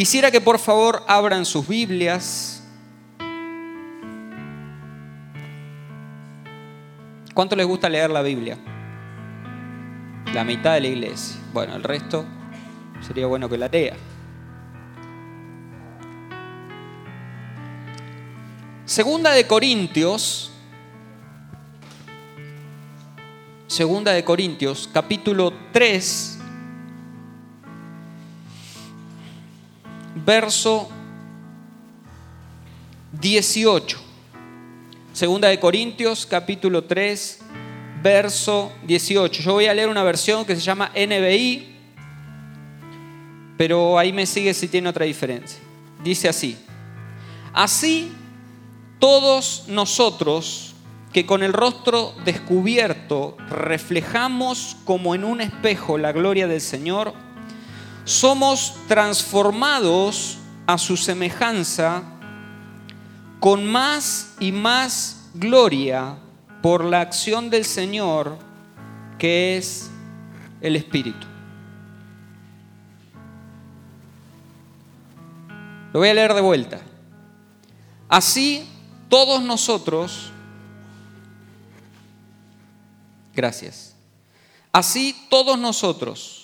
Quisiera que por favor abran sus Biblias. ¿Cuánto les gusta leer la Biblia? La mitad de la iglesia. Bueno, el resto sería bueno que la lea. Segunda de Corintios, Segunda de Corintios, capítulo 3, verso 18. Segunda de Corintios, capítulo 3, verso 18. Yo voy a leer una versión que se llama NBI, pero ahí me sigue si tiene otra diferencia. Dice así, así todos nosotros que con el rostro descubierto reflejamos como en un espejo la gloria del Señor, somos transformados a su semejanza con más y más gloria por la acción del Señor que es el Espíritu. Lo voy a leer de vuelta. Así todos nosotros, gracias, así todos nosotros,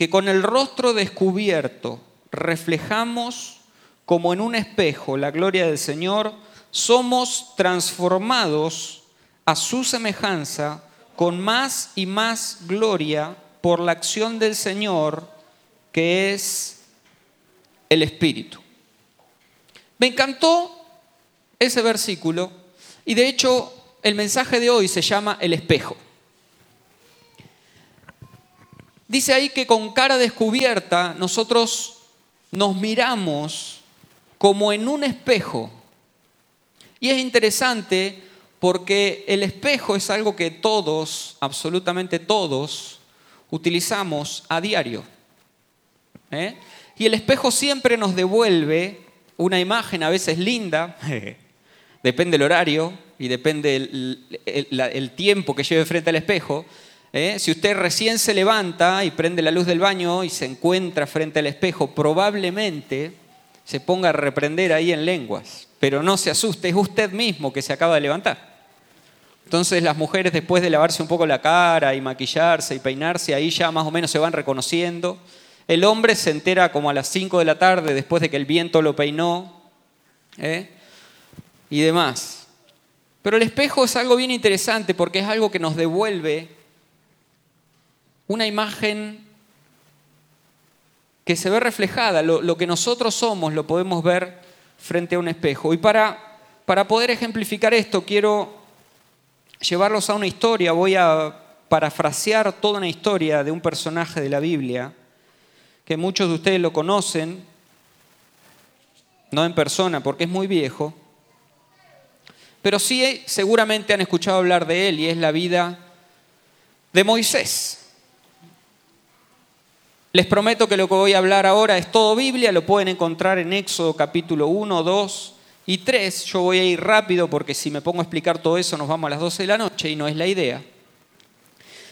que con el rostro descubierto reflejamos como en un espejo la gloria del Señor, somos transformados a su semejanza con más y más gloria por la acción del Señor, que es el Espíritu. Me encantó ese versículo y de hecho el mensaje de hoy se llama el espejo. Dice ahí que con cara descubierta nosotros nos miramos como en un espejo. Y es interesante porque el espejo es algo que todos, absolutamente todos, utilizamos a diario. ¿eh? Y el espejo siempre nos devuelve una imagen a veces linda, depende el horario y depende el, tiempo que lleve frente al espejo. ¿Eh? Si usted recién se levanta y prende la luz del baño y se encuentra frente al espejo, probablemente se ponga a reprender ahí en lenguas, pero no se asuste, es usted mismo que se acaba de levantar. Entonces las mujeres después de lavarse un poco la cara y maquillarse y peinarse, ahí ya más o menos se van reconociendo. El hombre se entera como a las 5 de la tarde después de que el viento lo peinó. ¿eh? y demás. Pero el espejo es algo bien interesante porque es algo que nos devuelve una imagen que se ve reflejada, lo, que nosotros somos lo podemos ver frente a un espejo. Y para, para poder ejemplificar esto quiero llevarlos a una historia, voy a parafrasear toda una historia de un personaje de la Biblia, que muchos de ustedes lo conocen, no en persona porque es muy viejo, pero sí seguramente han escuchado hablar de él y es la vida de Moisés. Les prometo que lo que voy a hablar ahora es todo Biblia, lo pueden encontrar en Éxodo capítulo 1, 2 y 3. Yo voy a ir rápido porque si me pongo a explicar todo eso nos vamos a las 12 de la noche y no es la idea.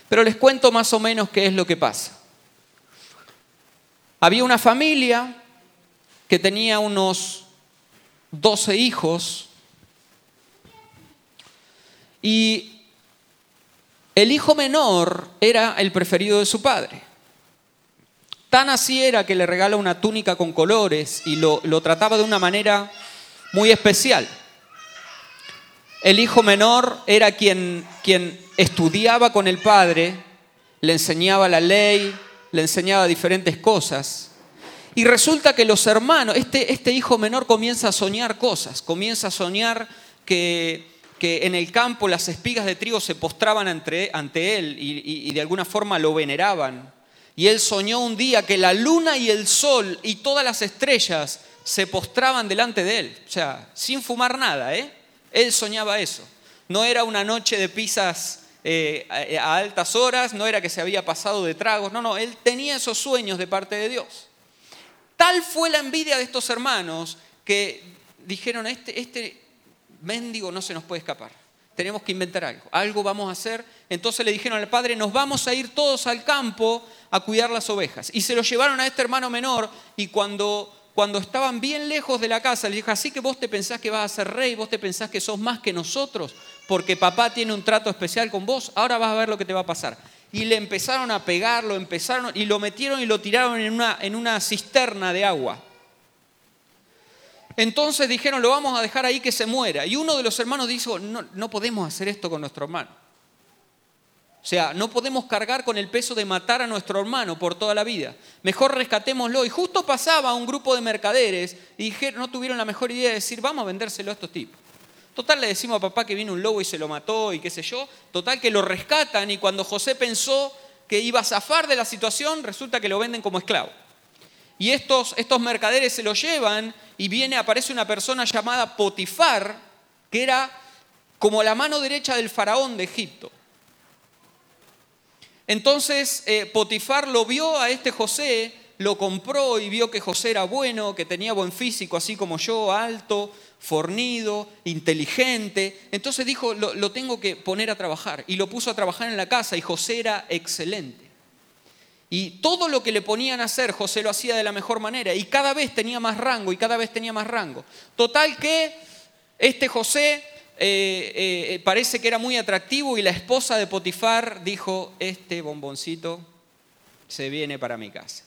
Pero les cuento más o menos qué es lo que pasa. Había una familia que tenía unos 12 hijos y el hijo menor era el preferido de su padre. Tan así era que le regala una túnica con colores y lo, trataba de una manera muy especial. El hijo menor era quien, quien estudiaba con el padre, le enseñaba la ley, le enseñaba diferentes cosas. Y resulta que los hermanos, este, este hijo menor comienza a soñar cosas, comienza a soñar que que en el campo las espigas de trigo se postraban ante, él y, de alguna forma lo veneraban. Y él soñó un día que la luna y el sol y todas las estrellas se postraban delante de él. O sea, sin fumar nada, ¿eh? Él soñaba eso. No era una noche de pizzas eh, a altas horas, no era que se había pasado de tragos, no, no, él tenía esos sueños de parte de Dios. Tal fue la envidia de estos hermanos que dijeron, este, este mendigo no se nos puede escapar. Tenemos que inventar algo, algo vamos a hacer. Entonces le dijeron al padre, nos vamos a ir todos al campo a cuidar las ovejas. Y se lo llevaron a este hermano menor y cuando, cuando estaban bien lejos de la casa, le dijo, así que vos te pensás que vas a ser rey, vos te pensás que sos más que nosotros, porque papá tiene un trato especial con vos, ahora vas a ver lo que te va a pasar. Y le empezaron a pegar, lo empezaron y lo metieron y lo tiraron en una, en una cisterna de agua. Entonces dijeron, lo vamos a dejar ahí que se muera. Y uno de los hermanos dijo, no, no podemos hacer esto con nuestro hermano. O sea, no podemos cargar con el peso de matar a nuestro hermano por toda la vida. Mejor rescatémoslo. Y justo pasaba un grupo de mercaderes y dijeron, no tuvieron la mejor idea de decir, vamos a vendérselo a estos tipos. Total, le decimos a papá que vino un lobo y se lo mató y qué sé yo. Total, que lo rescatan y cuando José pensó que iba a zafar de la situación, resulta que lo venden como esclavo. Y estos, estos mercaderes se lo llevan y viene, aparece una persona llamada Potifar, que era como la mano derecha del faraón de Egipto. Entonces eh, Potifar lo vio a este José, lo compró y vio que José era bueno, que tenía buen físico, así como yo, alto, fornido, inteligente. Entonces dijo, lo tengo que poner a trabajar. Y lo puso a trabajar en la casa y José era excelente. Y todo lo que le ponían a hacer, José lo hacía de la mejor manera. Y cada vez tenía más rango y cada vez tenía más rango. Total que este José eh, eh, parece que era muy atractivo y la esposa de Potifar dijo, este bomboncito se viene para mi casa.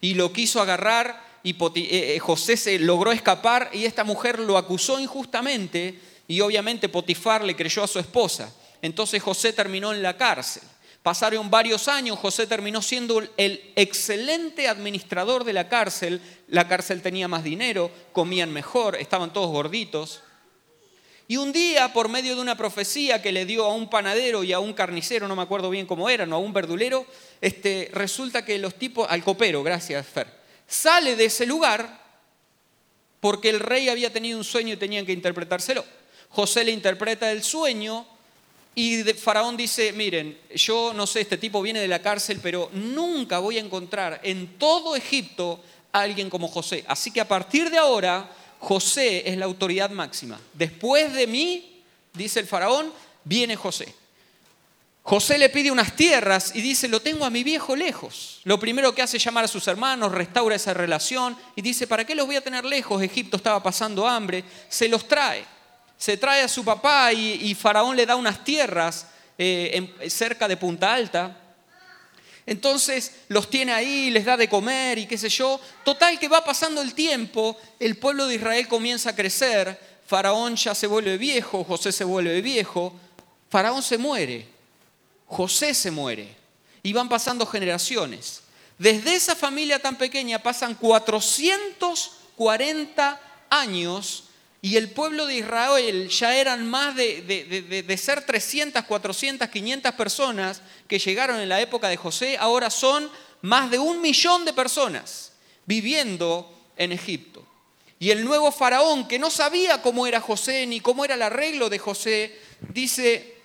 Y lo quiso agarrar y eh, José se logró escapar y esta mujer lo acusó injustamente y obviamente Potifar le creyó a su esposa. Entonces José terminó en la cárcel. Pasaron varios años, José terminó siendo el excelente administrador de la cárcel. La cárcel tenía más dinero, comían mejor, estaban todos gorditos. Y un día, por medio de una profecía que le dio a un panadero y a un carnicero, no me acuerdo bien cómo eran, o a un verdulero, este, resulta que los tipos, al copero, gracias Fer, sale de ese lugar porque el rey había tenido un sueño y tenían que interpretárselo. José le interpreta el sueño y Faraón dice, miren, yo no sé, este tipo viene de la cárcel, pero nunca voy a encontrar en todo Egipto a alguien como José. Así que a partir de ahora, José es la autoridad máxima. Después de mí, dice el Faraón, viene José. José le pide unas tierras y dice, lo tengo a mi viejo lejos. Lo primero que hace es llamar a sus hermanos, restaura esa relación y dice, ¿para qué los voy a tener lejos? Egipto estaba pasando hambre, se los trae se trae a su papá y, Faraón le da unas tierras eh, cerca de Punta Alta. Entonces los tiene ahí, les da de comer y qué sé yo. Total que va pasando el tiempo, el pueblo de Israel comienza a crecer, Faraón ya se vuelve viejo, José se vuelve viejo, Faraón se muere, José se muere y van pasando generaciones. Desde esa familia tan pequeña pasan 440 años y el pueblo de Israel ya eran más de, ser 300, 400, 500 personas que llegaron en la época de José, ahora son más de un millón de personas viviendo en Egipto. Y el nuevo faraón, que no sabía cómo era José ni cómo era el arreglo de José, dice,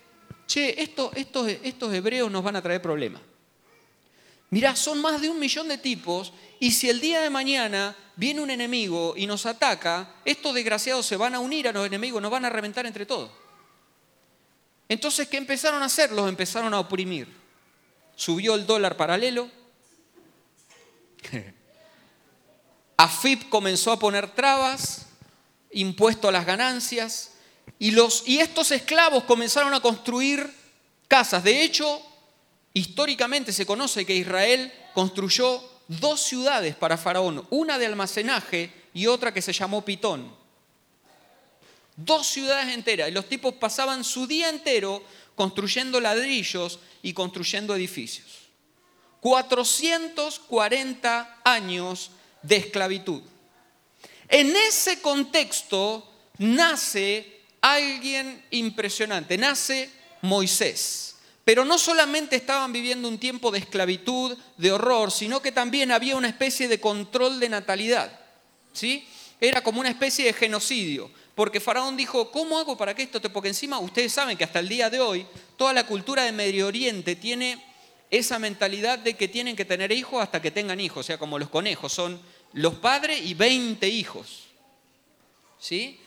che, estos, estos hebreos nos van a traer problemas. Mirá, son más de un millón de tipos y si el día de mañana viene un enemigo y nos ataca, estos desgraciados se van a unir a los enemigos, nos van a reventar entre todos. Entonces, ¿qué empezaron a hacer? Los empezaron a oprimir. Subió el dólar paralelo. AFIP comenzó a poner trabas, impuesto a las ganancias, y, los, y estos esclavos comenzaron a construir casas. De hecho, Históricamente se conoce que Israel construyó dos ciudades para Faraón, una de almacenaje y otra que se llamó Pitón. Dos ciudades enteras. Y los tipos pasaban su día entero construyendo ladrillos y construyendo edificios. 440 años de esclavitud. En ese contexto nace alguien impresionante, nace Moisés. Pero no solamente estaban viviendo un tiempo de esclavitud, de horror, sino que también había una especie de control de natalidad. ¿sí? Era como una especie de genocidio. Porque Faraón dijo, ¿cómo hago para que esto te... Porque encima ustedes saben que hasta el día de hoy toda la cultura de Medio Oriente tiene esa mentalidad de que tienen que tener hijos hasta que tengan hijos. O sea, como los conejos, son los padres y 20 hijos. ¿Sí?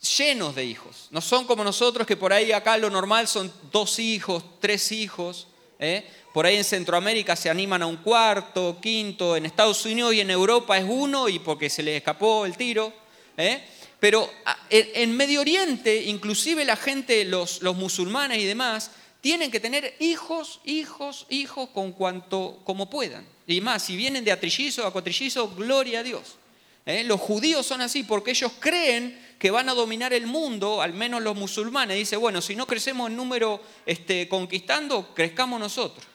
Llenos de hijos. No son como nosotros que por ahí acá lo normal son dos hijos, tres hijos. ¿eh? Por ahí en Centroamérica se animan a un cuarto, quinto, en Estados Unidos y en Europa es uno y porque se les escapó el tiro. ¿eh? Pero en Medio Oriente, inclusive la gente, los, los musulmanes y demás, tienen que tener hijos, hijos, hijos con cuanto como puedan. Y más, si vienen de atrillizo a cuatrillizo, gloria a Dios. ¿eh? Los judíos son así porque ellos creen que van a dominar el mundo, al menos los musulmanes. Dice, bueno, si no crecemos en número este, conquistando, crezcamos nosotros,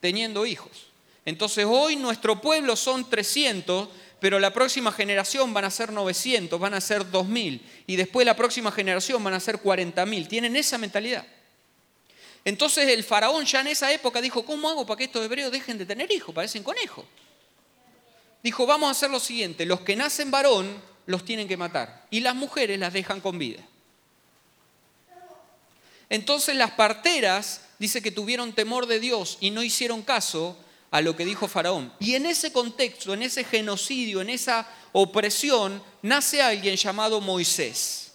teniendo hijos. Entonces hoy nuestro pueblo son 300, pero la próxima generación van a ser 900, van a ser 2000, y después la próxima generación van a ser 40.000. Tienen esa mentalidad. Entonces el faraón ya en esa época dijo, ¿cómo hago para que estos hebreos dejen de tener hijos? Parecen conejos. Dijo, vamos a hacer lo siguiente, los que nacen varón los tienen que matar y las mujeres las dejan con vida. Entonces las parteras dice que tuvieron temor de Dios y no hicieron caso a lo que dijo Faraón. Y en ese contexto, en ese genocidio, en esa opresión, nace alguien llamado Moisés.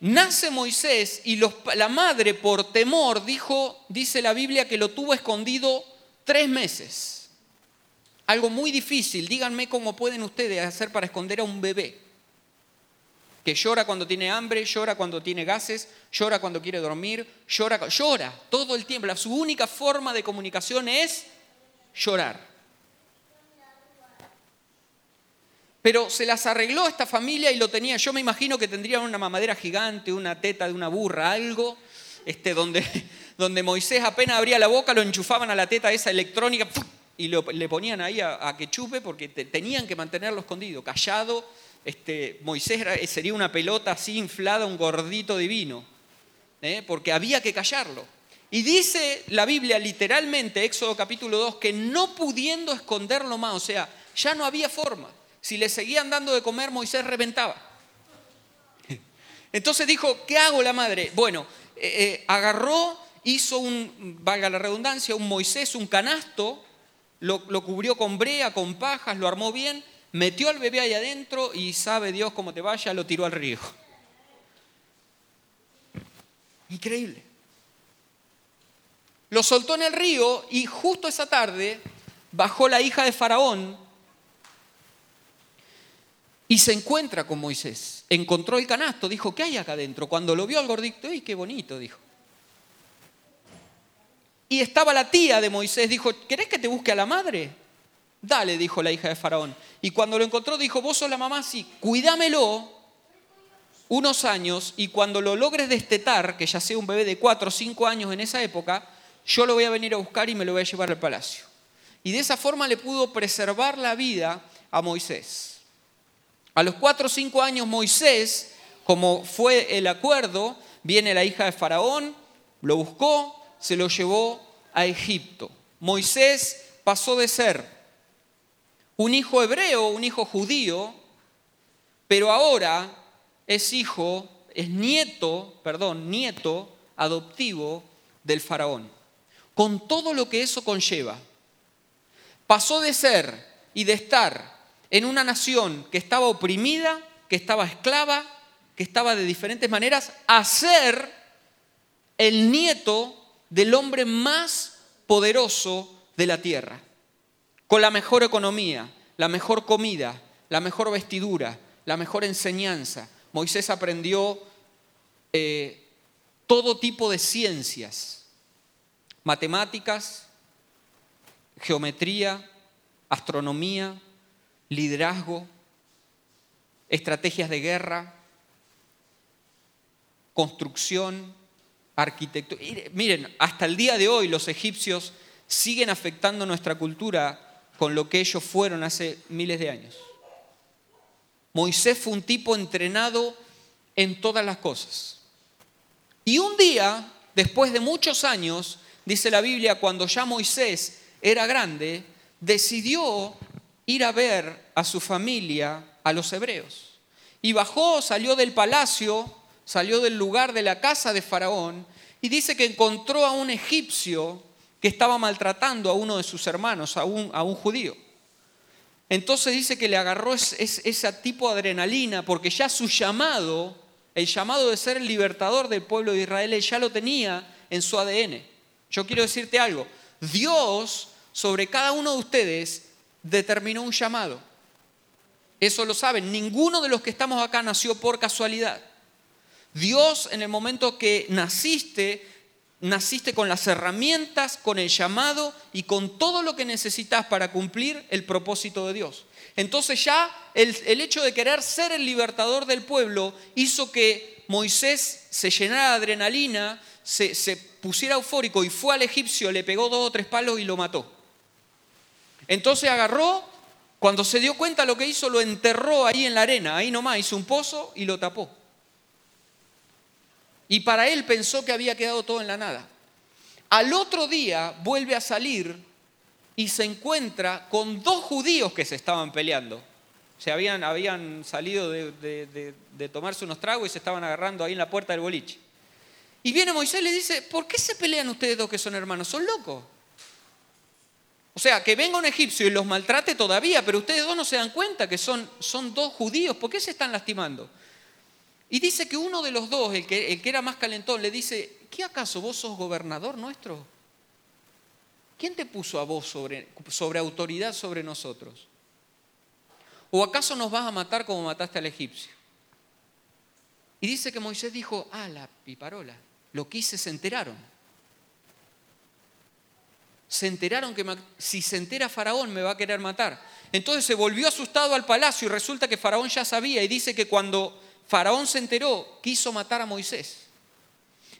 Nace Moisés y la madre por temor dijo, dice la Biblia, que lo tuvo escondido tres meses. Algo muy difícil. Díganme cómo pueden ustedes hacer para esconder a un bebé que llora cuando tiene hambre, llora cuando tiene gases, llora cuando quiere dormir, llora, llora todo el tiempo. Su única forma de comunicación es llorar. Pero se las arregló esta familia y lo tenía. Yo me imagino que tendrían una mamadera gigante, una teta de una burra, algo, este, donde, donde Moisés apenas abría la boca, lo enchufaban a la teta esa electrónica y le ponían ahí a, que chupe porque tenían que mantenerlo escondido, callado. Este, Moisés sería una pelota así inflada, un gordito divino, ¿eh? porque había que callarlo. Y dice la Biblia literalmente, Éxodo capítulo 2, que no pudiendo esconderlo más, o sea, ya no había forma si le seguían dando de comer, Moisés reventaba. Entonces dijo, ¿qué hago la madre? Bueno, eh, eh, agarró, hizo un, valga la redundancia, un Moisés, un canasto, lo, cubrió con brea, con pajas, lo armó bien, metió al bebé ahí adentro y sabe Dios cómo te vaya, lo tiró al río. Increíble. Lo soltó en el río y justo esa tarde bajó la hija de Faraón y se encuentra con Moisés. Encontró el canasto, dijo, ¿qué hay acá adentro? Cuando lo vio al gordito, ¡ay, qué bonito! dijo. Y estaba la tía de Moisés, dijo, ¿querés que te busque a la madre? Dale, dijo la hija de Faraón. Y cuando lo encontró, dijo, vos sos la mamá, sí, cuídamelo unos años y cuando lo logres destetar, que ya sea un bebé de cuatro o cinco años en esa época, yo lo voy a venir a buscar y me lo voy a llevar al palacio. Y de esa forma le pudo preservar la vida a Moisés. A los cuatro o cinco años Moisés, como fue el acuerdo, viene la hija de Faraón, lo buscó, se lo llevó a Egipto. Moisés pasó de ser un hijo hebreo, un hijo judío, pero ahora es hijo, es nieto, perdón, nieto adoptivo del faraón, con todo lo que eso conlleva. Pasó de ser y de estar en una nación que estaba oprimida, que estaba esclava, que estaba de diferentes maneras, a ser el nieto del hombre más poderoso de la tierra, con la mejor economía, la mejor comida, la mejor vestidura, la mejor enseñanza. Moisés aprendió eh, todo tipo de ciencias, matemáticas, geometría, astronomía, liderazgo, estrategias de guerra, construcción, arquitectura. Miren, hasta el día de hoy los egipcios siguen afectando nuestra cultura con lo que ellos fueron hace miles de años. Moisés fue un tipo entrenado en todas las cosas. Y un día, después de muchos años, dice la Biblia, cuando ya Moisés era grande, decidió ir a ver a su familia, a los hebreos. Y bajó, salió del palacio, salió del lugar de la casa de Faraón y dice que encontró a un egipcio que estaba maltratando a uno de sus hermanos, a un, a un judío. entonces dice que le agarró ese tipo de adrenalina, porque ya su llamado, el llamado de ser el libertador del pueblo de Israel, ya lo tenía en su ADN. Yo quiero decirte algo, Dios sobre cada uno de ustedes determinó un llamado. Eso lo saben, ninguno de los que estamos acá nació por casualidad. Dios en el momento que naciste, naciste con las herramientas, con el llamado y con todo lo que necesitas para cumplir el propósito de Dios. Entonces ya el, hecho de querer ser el libertador del pueblo hizo que Moisés se llenara de adrenalina, se, se pusiera eufórico y fue al egipcio, le pegó dos o tres palos y lo mató. Entonces agarró, cuando se dio cuenta lo que hizo, lo enterró ahí en la arena, ahí nomás, hizo un pozo y lo tapó. Y para él pensó que había quedado todo en la nada. Al otro día vuelve a salir y se encuentra con dos judíos que se estaban peleando. Se habían, habían salido de, tomarse unos tragos y se estaban agarrando ahí en la puerta del boliche. Y viene Moisés y le dice, ¿por qué se pelean ustedes dos que son hermanos? ¿Son locos? O sea, que venga un egipcio y los maltrate todavía, pero ustedes dos no se dan cuenta que son, son dos judíos. ¿Por qué se están lastimando? Y dice que uno de los dos, el que, era más calentón, le dice, ¿qué acaso vos sos gobernador nuestro? ¿Quién te puso a vos sobre, sobre autoridad sobre nosotros? ¿O acaso nos vas a matar como mataste al egipcio? Y dice que Moisés dijo, ah, la piparola, lo quise, se enteraron. Se enteraron que si se entera Faraón me va a querer matar. Entonces se volvió asustado al palacio y resulta que Faraón ya sabía y dice que cuando Faraón se enteró, quiso matar a Moisés.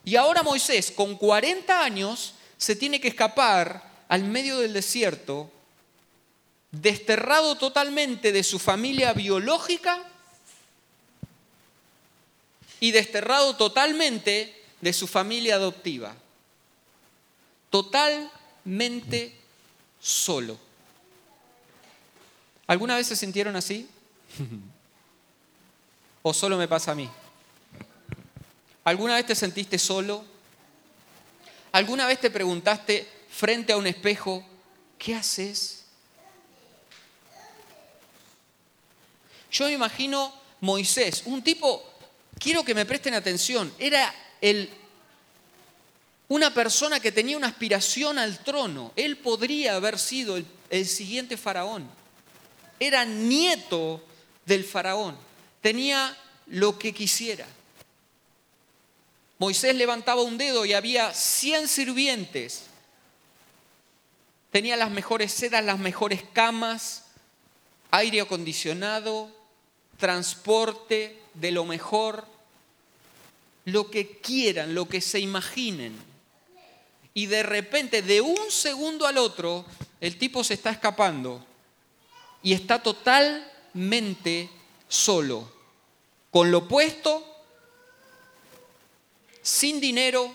Y ahora Moisés, con 40 años, se tiene que escapar al medio del desierto, desterrado totalmente de su familia biológica y desterrado totalmente de su familia adoptiva. Totalmente solo. ¿Alguna vez se sintieron así? ¿O solo me pasa a mí? ¿Alguna vez te sentiste solo? ¿Alguna vez te preguntaste frente a un espejo, ¿qué haces? Yo me imagino Moisés, un tipo, quiero que me presten atención, era el, una persona que tenía una aspiración al trono. Él podría haber sido el, el siguiente faraón. Era nieto del faraón tenía lo que quisiera. Moisés levantaba un dedo y había 100 sirvientes. Tenía las mejores sedas, las mejores camas, aire acondicionado, transporte de lo mejor, lo que quieran, lo que se imaginen. Y de repente, de un segundo al otro, el tipo se está escapando y está totalmente solo, con lo puesto, sin dinero,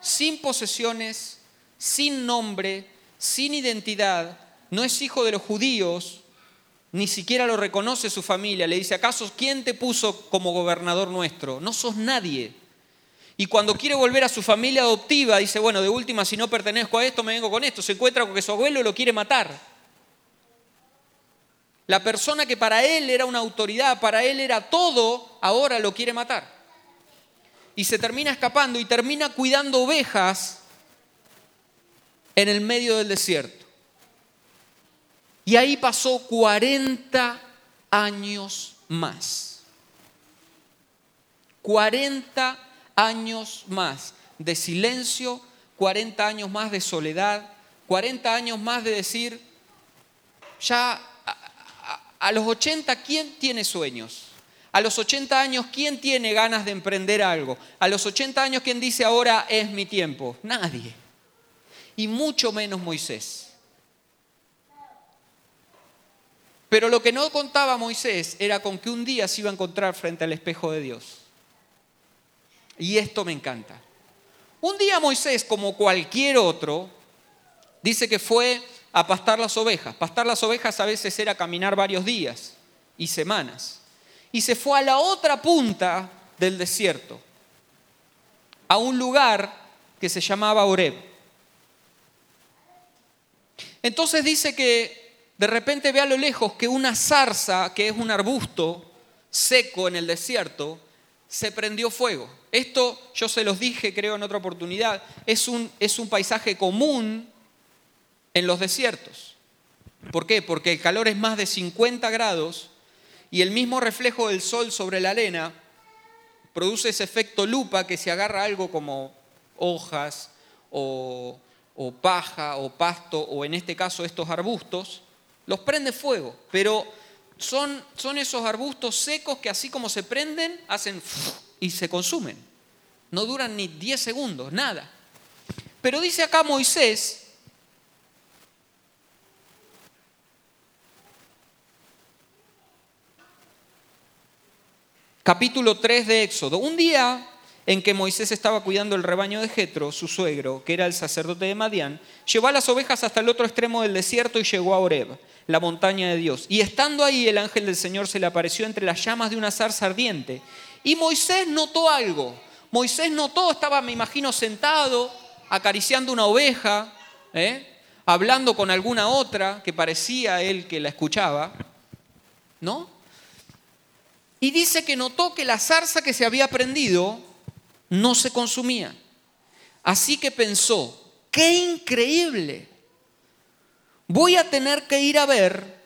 sin posesiones, sin nombre, sin identidad, no es hijo de los judíos, ni siquiera lo reconoce su familia. Le dice, ¿acaso quién te puso como gobernador nuestro? No sos nadie. Y cuando quiere volver a su familia adoptiva, dice, bueno, de última, si no pertenezco a esto, me vengo con esto. Se encuentra con que su abuelo lo quiere matar. La persona que para él era una autoridad, para él era todo, ahora lo quiere matar. Y se termina escapando y termina cuidando ovejas en el medio del desierto. Y ahí pasó 40 años más. 40 años más de silencio, 40 años más de soledad, 40 años más de decir, ya a los 80, ¿quién tiene sueños? A los 80 años, ¿quién tiene ganas de emprender algo? A los 80 años, ¿quién dice ahora es mi tiempo? Nadie. Y mucho menos Moisés. Pero lo que no contaba Moisés era con que un día se iba a encontrar frente al espejo de Dios. Y esto me encanta. Un día Moisés, como cualquier otro, dice que fue a pastar las ovejas. Pastar las ovejas a veces era caminar varios días y semanas. Y se fue a la otra punta del desierto, a un lugar que se llamaba Oreb. Entonces dice que de repente ve a lo lejos que una zarza, que es un arbusto seco en el desierto, se prendió fuego. Esto yo se los dije, creo, en otra oportunidad, es un, es un paisaje común en los desiertos. ¿Por qué? Porque el calor es más de 50 grados y el mismo reflejo del sol sobre la arena produce ese efecto lupa que se agarra algo como hojas o, o paja o pasto o en este caso estos arbustos, los prende fuego, pero son, son esos arbustos secos que así como se prenden, hacen y se consumen. No duran ni 10 segundos, nada. Pero dice acá Moisés, capítulo 3 de Éxodo, un día en que Moisés estaba cuidando el rebaño de Jetro, su suegro, que era el sacerdote de Madián, llevó a las ovejas hasta el otro extremo del desierto y llegó a Oreb, la montaña de Dios. Y estando ahí, el ángel del Señor se le apareció entre las llamas de una zarza ardiente. Y Moisés notó algo. Moisés notó, estaba, me imagino, sentado, acariciando una oveja, ¿eh? hablando con alguna otra que parecía él que la escuchaba, ¿no? Y dice que notó que la zarza que se había prendido no se consumía. Así que pensó, qué increíble, voy a tener que ir a ver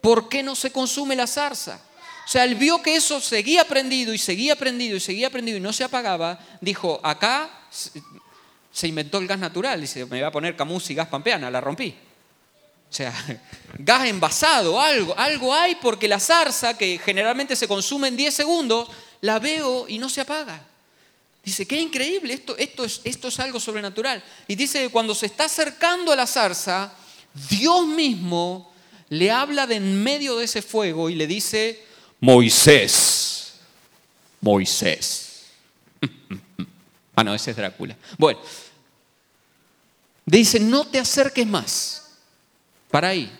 por qué no se consume la zarza. O sea, él vio que eso seguía prendido y seguía prendido y seguía prendido y no se apagaba. Dijo, acá se inventó el gas natural. Dice, me va a poner camus y gas pampeana, la rompí. O sea, gas envasado, algo, algo hay porque la zarza, que generalmente se consume en 10 segundos, la veo y no se apaga. Dice, qué increíble, esto, esto, es, es algo sobrenatural. Y dice que cuando se está acercando a la zarza, Dios mismo le habla de en medio de ese fuego y le dice, Moisés, Moisés. ah, no, ese es Drácula. Bueno, dice, no te acerques más. Para ahí.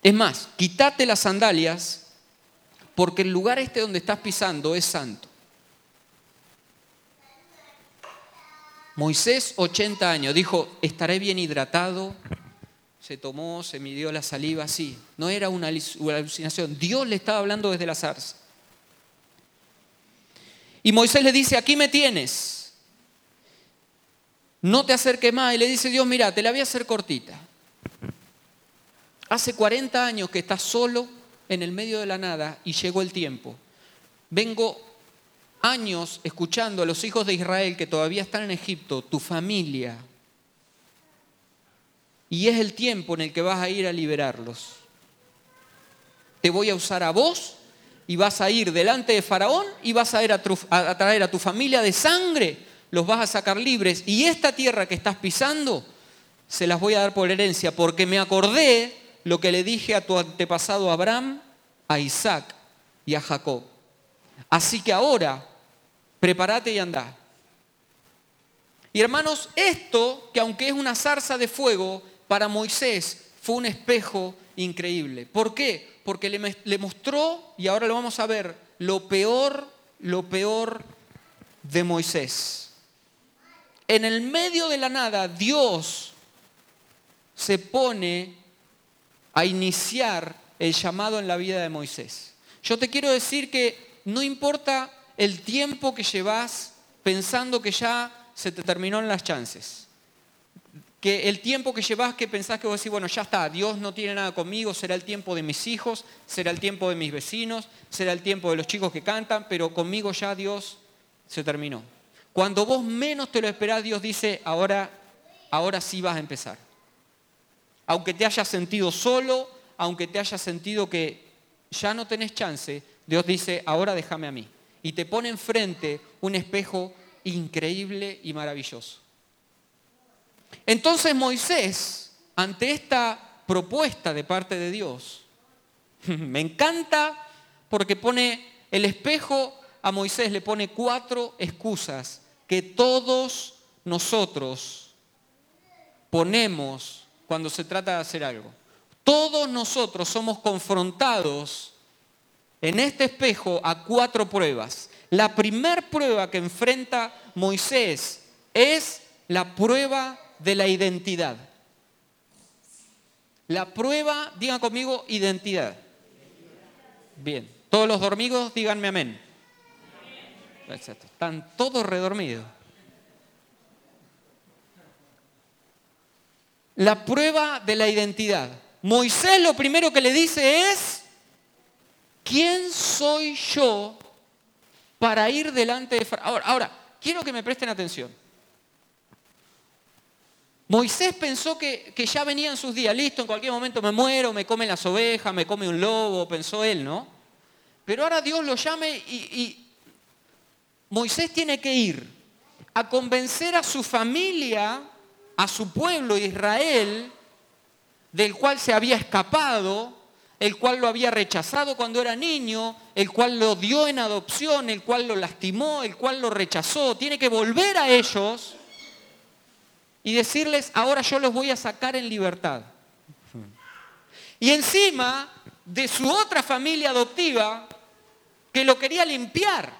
Es más, quítate las sandalias porque el lugar este donde estás pisando es santo. Moisés, 80 años, dijo, estaré bien hidratado, se tomó, se midió la saliva, sí, no era una alucinación, Dios le estaba hablando desde la zarza. Y Moisés le dice, aquí me tienes, no te acerques más, y le dice Dios, mira, te la voy a hacer cortita. Hace 40 años que estás solo en el medio de la nada y llegó el tiempo. Vengo años escuchando a los hijos de Israel que todavía están en Egipto, tu familia, y es el tiempo en el que vas a ir a liberarlos. Te voy a usar a vos y vas a ir delante de Faraón y vas a, ir a, traer a tu familia de sangre, los vas a sacar libres. Y esta tierra que estás pisando, se las voy a dar por herencia, porque me acordé lo que le dije a tu antepasado Abraham, a Isaac y a Jacob. Así que ahora, prepárate y anda. Y hermanos, esto, que aunque es una zarza de fuego, para Moisés fue un espejo increíble. ¿Por qué? Porque le, mostró, y ahora lo vamos a ver, lo peor, lo peor de Moisés. En el medio de la nada, Dios se pone a iniciar el llamado en la vida de Moisés. Yo te quiero decir que no importa el tiempo que llevas pensando que ya se te terminaron las chances que el tiempo que llevas que pensás que vos decís, bueno, ya está, Dios no tiene nada conmigo, será el tiempo de mis hijos, será el tiempo de mis vecinos, será el tiempo de los chicos que cantan, pero conmigo ya Dios se terminó. Cuando vos menos te lo esperás, Dios dice, ahora, ahora sí vas a empezar. Aunque te hayas sentido solo, aunque te hayas sentido que ya no tenés chance, Dios dice, ahora déjame a mí. Y te pone enfrente un espejo increíble y maravilloso. Entonces Moisés, ante esta propuesta de parte de Dios, me encanta porque pone el espejo a Moisés, le pone cuatro excusas que todos nosotros ponemos cuando se trata de hacer algo. Todos nosotros somos confrontados en este espejo a cuatro pruebas. La primera prueba que enfrenta Moisés es la prueba de la identidad. La prueba, digan conmigo, identidad. Bien. Todos los dormidos, díganme amén. Están todos redormidos. La prueba de la identidad. Moisés lo primero que le dice es, ¿quién soy yo para ir delante de Faraón? Ahora, quiero que me presten atención. Moisés pensó que, ya venían sus días, listo, en cualquier momento me muero, me comen las ovejas, me come un lobo, pensó él, ¿no? Pero ahora Dios lo llame y Moisés tiene que ir a convencer a su familia, a su pueblo Israel, del cual se había escapado, el cual lo había rechazado cuando era niño, el cual lo dio en adopción, el cual lo lastimó, el cual lo rechazó. Tiene que volver a ellos y decirles, ahora yo los voy a sacar en libertad. Y encima de su otra familia adoptiva que lo quería limpiar.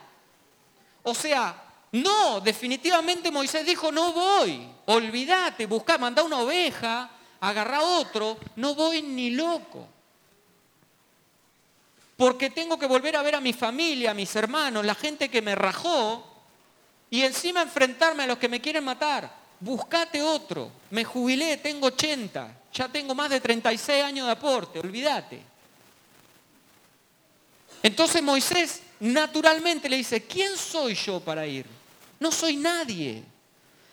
O sea, no, definitivamente Moisés dijo, no voy, olvídate, busca, manda una oveja, agarra otro, no voy ni loco. Porque tengo que volver a ver a mi familia, a mis hermanos, la gente que me rajó, y encima enfrentarme a los que me quieren matar buscate otro. Me jubilé, tengo 80, ya tengo más de 36 años de aporte, olvídate. Entonces Moisés naturalmente le dice, ¿quién soy yo para ir? No soy nadie.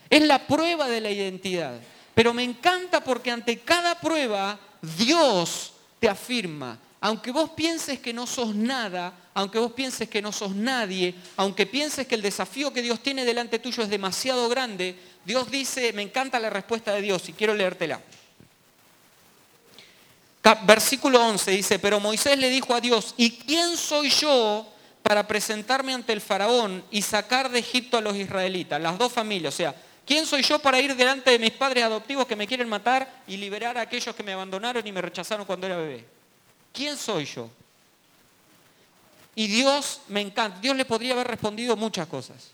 Es la prueba de la identidad. Pero me encanta porque ante cada prueba Dios te afirma, aunque vos pienses que no sos nada, aunque vos pienses que no sos nadie, aunque pienses que el desafío que Dios tiene delante tuyo es demasiado grande, Dios dice, me encanta la respuesta de Dios y quiero leértela. Versículo 11 dice, pero Moisés le dijo a Dios, ¿y quién soy yo para presentarme ante el faraón y sacar de Egipto a los israelitas? Las dos familias, o sea, ¿quién soy yo para ir delante de mis padres adoptivos que me quieren matar y liberar a aquellos que me abandonaron y me rechazaron cuando era bebé? ¿Quién soy yo? Y Dios me encanta, Dios le podría haber respondido muchas cosas.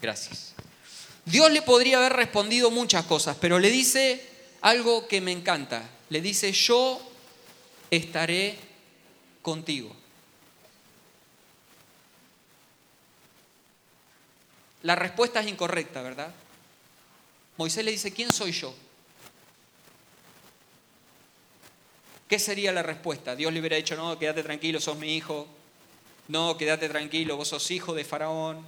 Gracias. Dios le podría haber respondido muchas cosas, pero le dice algo que me encanta. Le dice, yo estaré contigo. La respuesta es incorrecta, ¿verdad? Moisés le dice, ¿quién soy yo? ¿Qué sería la respuesta? Dios le hubiera dicho, no, quédate tranquilo, sos mi hijo. No, quédate tranquilo, vos sos hijo de Faraón.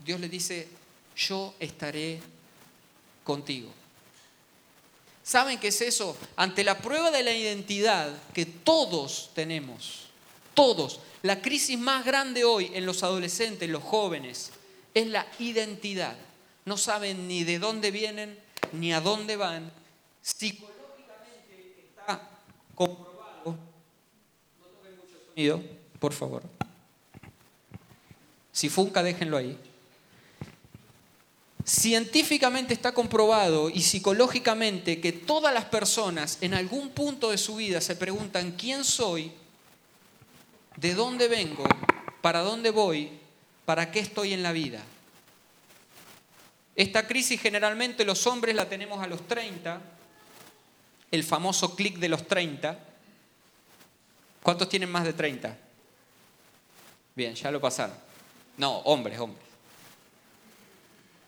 Dios le dice, yo estaré contigo. ¿Saben qué es eso? Ante la prueba de la identidad que todos tenemos, todos, la crisis más grande hoy en los adolescentes, los jóvenes, es la identidad. No saben ni de dónde vienen, ni a dónde van. Psicológicamente está comprobado. No toquen mucho sonido, por favor. Si funca, déjenlo ahí. Científicamente está comprobado y psicológicamente que todas las personas en algún punto de su vida se preguntan quién soy, de dónde vengo, para dónde voy, para qué estoy en la vida. Esta crisis generalmente los hombres la tenemos a los 30, el famoso clic de los 30. ¿Cuántos tienen más de 30? Bien, ya lo pasaron. No, hombres, hombres.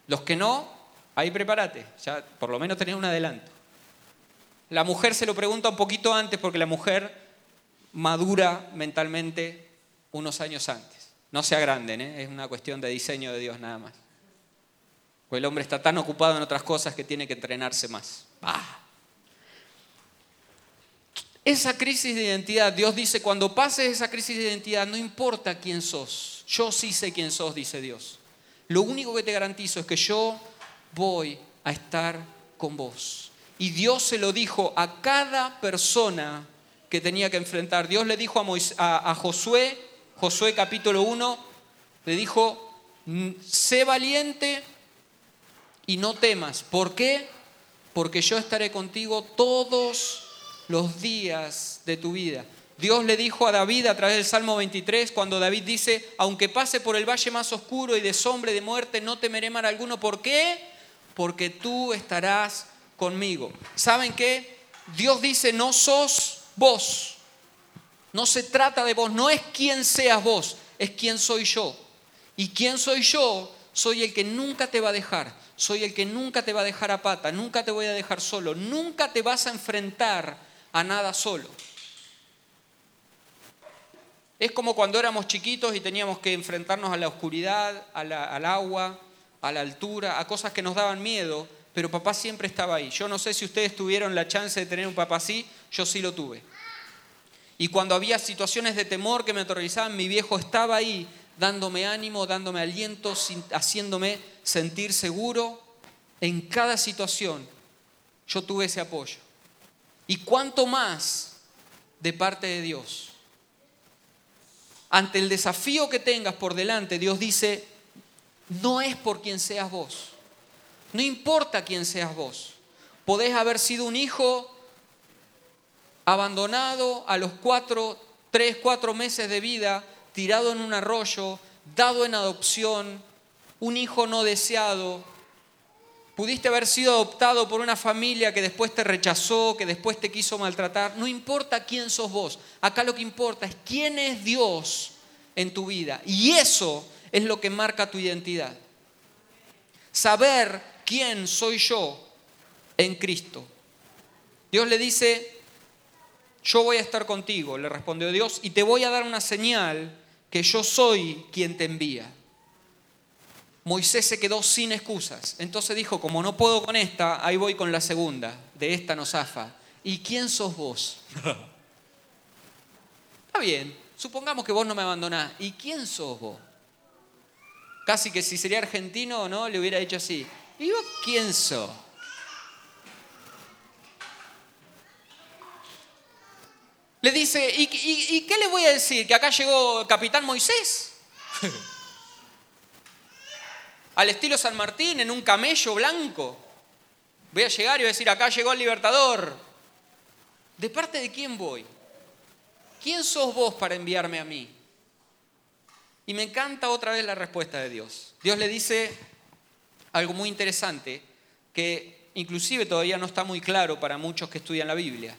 Los que no, ahí prepárate, ya por lo menos tenés un adelanto. La mujer se lo pregunta un poquito antes porque la mujer madura mentalmente unos años antes. No se agranden, ¿eh? es una cuestión de diseño de Dios nada más. Pues el hombre está tan ocupado en otras cosas que tiene que entrenarse más. Ah. Esa crisis de identidad, Dios dice, cuando pases esa crisis de identidad, no importa quién sos, yo sí sé quién sos, dice Dios. Lo único que te garantizo es que yo voy a estar con vos. Y Dios se lo dijo a cada persona que tenía que enfrentar. Dios le dijo a, Josué, Josué capítulo 1, le dijo, sé valiente y no temas. ¿Por qué? Porque yo estaré contigo todos los días de tu vida. Dios le dijo a David a través del Salmo 23, cuando David dice, aunque pase por el valle más oscuro y de sombra y de muerte, no temeré mal alguno. ¿Por qué? Porque tú estarás conmigo. ¿Saben qué? Dios dice, no sos vos. No se trata de vos, no es quién seas vos, es quién soy yo. ¿Y quién soy yo? Soy el que nunca te va a dejar, soy el que nunca te va a dejar a pata, nunca te voy a dejar solo, nunca te vas a enfrentar a nada solo. Es como cuando éramos chiquitos y teníamos que enfrentarnos a la oscuridad, al agua, a la altura, a cosas que nos daban miedo, pero papá siempre estaba ahí. Yo no sé si ustedes tuvieron la chance de tener un papá así, yo sí lo tuve. Y cuando había situaciones de temor que me aterrorizaban, mi viejo estaba ahí dándome ánimo, dándome aliento, haciéndome sentir seguro. En cada situación yo tuve ese apoyo. Y cuánto más de parte de Dios. Ante el desafío que tengas por delante, Dios dice, no es por quien seas vos. No importa quién seas vos. Podés haber sido un hijo abandonado a los cuatro, tres, cuatro meses de vida, tirado en un arroyo, dado en adopción, un hijo no deseado. Pudiste haber sido adoptado por una familia que después te rechazó, que después te quiso maltratar. No importa quién sos vos. Acá lo que importa es quién es Dios en tu vida. Y eso es lo que marca tu identidad. Saber quién soy yo en Cristo. Dios le dice, yo voy a estar contigo, le respondió Dios, y te voy a dar una señal que yo soy quien te envía. Moisés se quedó sin excusas. Entonces dijo, como no puedo con esta, ahí voy con la segunda. De esta no zafa. ¿Y quién sos vos? Está bien, supongamos que vos no me abandonás. ¿Y quién sos vos? Casi que si sería argentino o no, le hubiera dicho así. ¿Y vos quién sos? Le dice, ¿y, qué le voy a decir? ¿Que acá llegó capitán Moisés? Al estilo San Martín, en un camello blanco. Voy a llegar y voy a decir, acá llegó el libertador. ¿De parte de quién voy? ¿Quién sos vos para enviarme a mí? Y me encanta otra vez la respuesta de Dios. Dios le dice algo muy interesante que inclusive todavía no está muy claro para muchos que estudian la Biblia.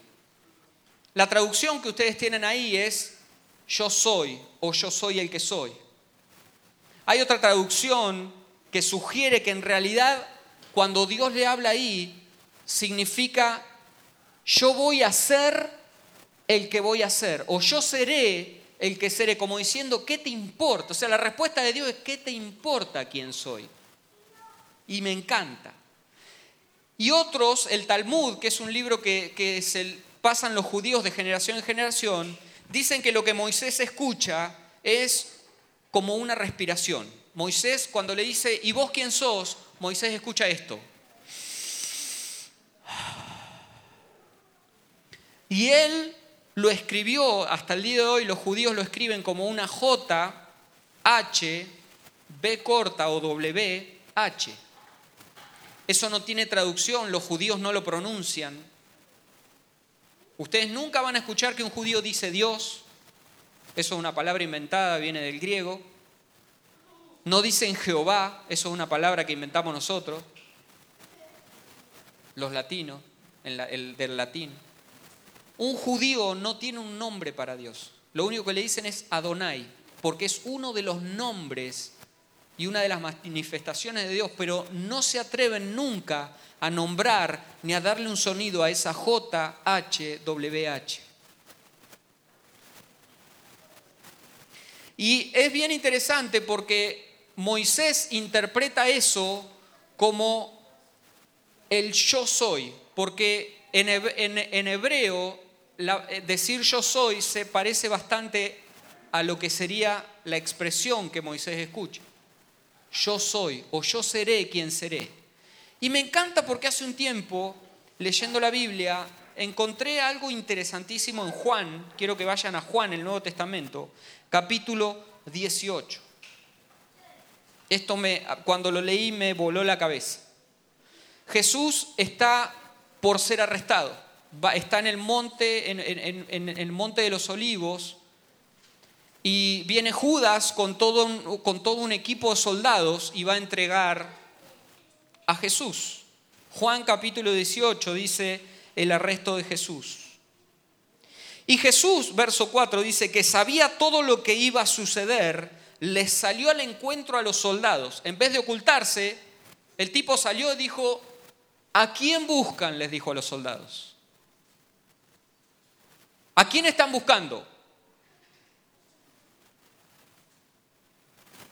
La traducción que ustedes tienen ahí es yo soy o yo soy el que soy. Hay otra traducción que sugiere que en realidad cuando Dios le habla ahí significa yo voy a ser el que voy a ser o yo seré el que seré, como diciendo, ¿qué te importa? O sea, la respuesta de Dios es, ¿qué te importa quién soy? Y me encanta. Y otros, el Talmud, que es un libro que, que es el, pasan los judíos de generación en generación, dicen que lo que Moisés escucha es como una respiración. Moisés cuando le dice, ¿y vos quién sos? Moisés escucha esto. Y él lo escribió, hasta el día de hoy los judíos lo escriben como una J, H, B corta o W, H. Eso no tiene traducción, los judíos no lo pronuncian. Ustedes nunca van a escuchar que un judío dice Dios. Eso es una palabra inventada, viene del griego. No dicen Jehová, eso es una palabra que inventamos nosotros, los latinos, el del latín. Un judío no tiene un nombre para Dios. Lo único que le dicen es Adonai, porque es uno de los nombres y una de las manifestaciones de Dios, pero no se atreven nunca a nombrar ni a darle un sonido a esa JHWH. Y es bien interesante porque Moisés interpreta eso como el yo soy, porque en hebreo decir yo soy se parece bastante a lo que sería la expresión que Moisés escucha. Yo soy o yo seré quien seré. Y me encanta porque hace un tiempo, leyendo la Biblia, encontré algo interesantísimo en Juan, quiero que vayan a Juan, el Nuevo Testamento, capítulo 18. Esto me, cuando lo leí me voló la cabeza. Jesús está por ser arrestado. está en el monte, en, el monte de los olivos, y viene Judas con todo, con todo un equipo de soldados y va a entregar a Jesús. Juan capítulo 18 dice el arresto de Jesús. Y Jesús, verso 4, dice que sabía todo lo que iba a suceder, les salió al encuentro a los soldados. En vez de ocultarse, el tipo salió y dijo, ¿a quién buscan? les dijo a los soldados. ¿A quién están buscando?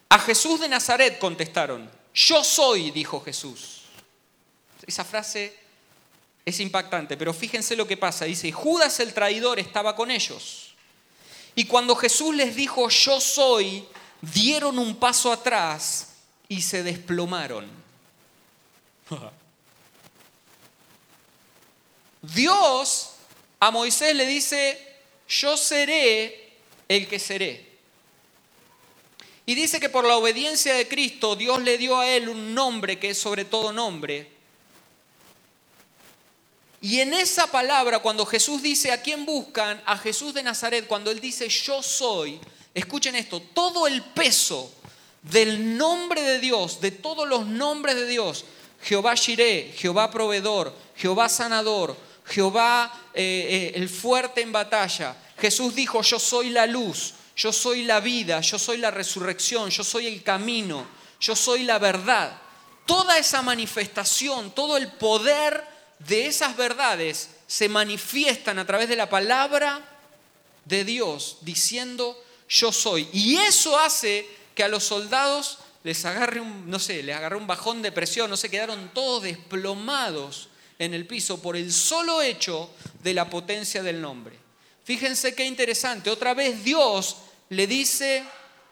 A Jesús de Nazaret contestaron. Yo soy, dijo Jesús. Esa frase es impactante, pero fíjense lo que pasa. Dice, Judas el traidor estaba con ellos. Y cuando Jesús les dijo, yo soy, dieron un paso atrás y se desplomaron. Dios a Moisés le dice, yo seré el que seré. Y dice que por la obediencia de Cristo Dios le dio a él un nombre que es sobre todo nombre. Y en esa palabra, cuando Jesús dice a quién buscan, a Jesús de Nazaret, cuando él dice yo soy, escuchen esto, todo el peso del nombre de Dios, de todos los nombres de Dios, Jehová Shireh, Jehová proveedor, Jehová sanador, Jehová eh, eh, el fuerte en batalla. Jesús dijo, yo soy la luz, yo soy la vida, yo soy la resurrección, yo soy el camino, yo soy la verdad. Toda esa manifestación, todo el poder de esas verdades se manifiestan a través de la palabra de Dios diciendo yo soy. Y eso hace que a los soldados les agarre un, no sé, les agarre un bajón de presión, no se quedaron todos desplomados en el piso por el solo hecho de la potencia del nombre. Fíjense qué interesante, otra vez Dios le dice,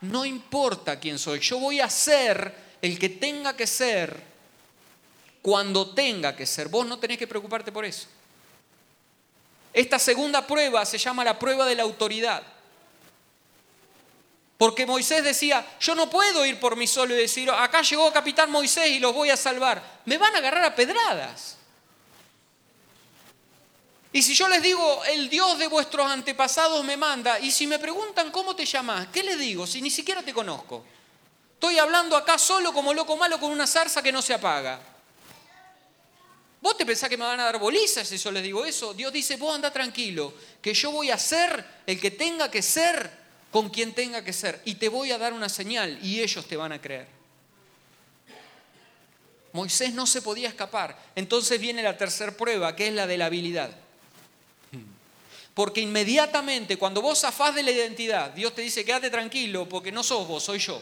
no importa quién soy, yo voy a ser el que tenga que ser cuando tenga que ser. Vos no tenés que preocuparte por eso. Esta segunda prueba se llama la prueba de la autoridad. Porque Moisés decía, yo no puedo ir por mí solo y decir, acá llegó capitán Moisés y los voy a salvar. Me van a agarrar a pedradas. Y si yo les digo, el Dios de vuestros antepasados me manda, y si me preguntan cómo te llamas, ¿qué les digo si ni siquiera te conozco? Estoy hablando acá solo como loco malo con una zarza que no se apaga. ¿Vos te pensás que me van a dar bolizas si yo les digo eso? Dios dice, vos anda tranquilo, que yo voy a ser el que tenga que ser con quien tenga que ser. Y te voy a dar una señal y ellos te van a creer. Moisés no se podía escapar. Entonces viene la tercera prueba, que es la de la habilidad. Porque inmediatamente cuando vos zafás de la identidad, Dios te dice, quédate tranquilo porque no sos vos, soy yo.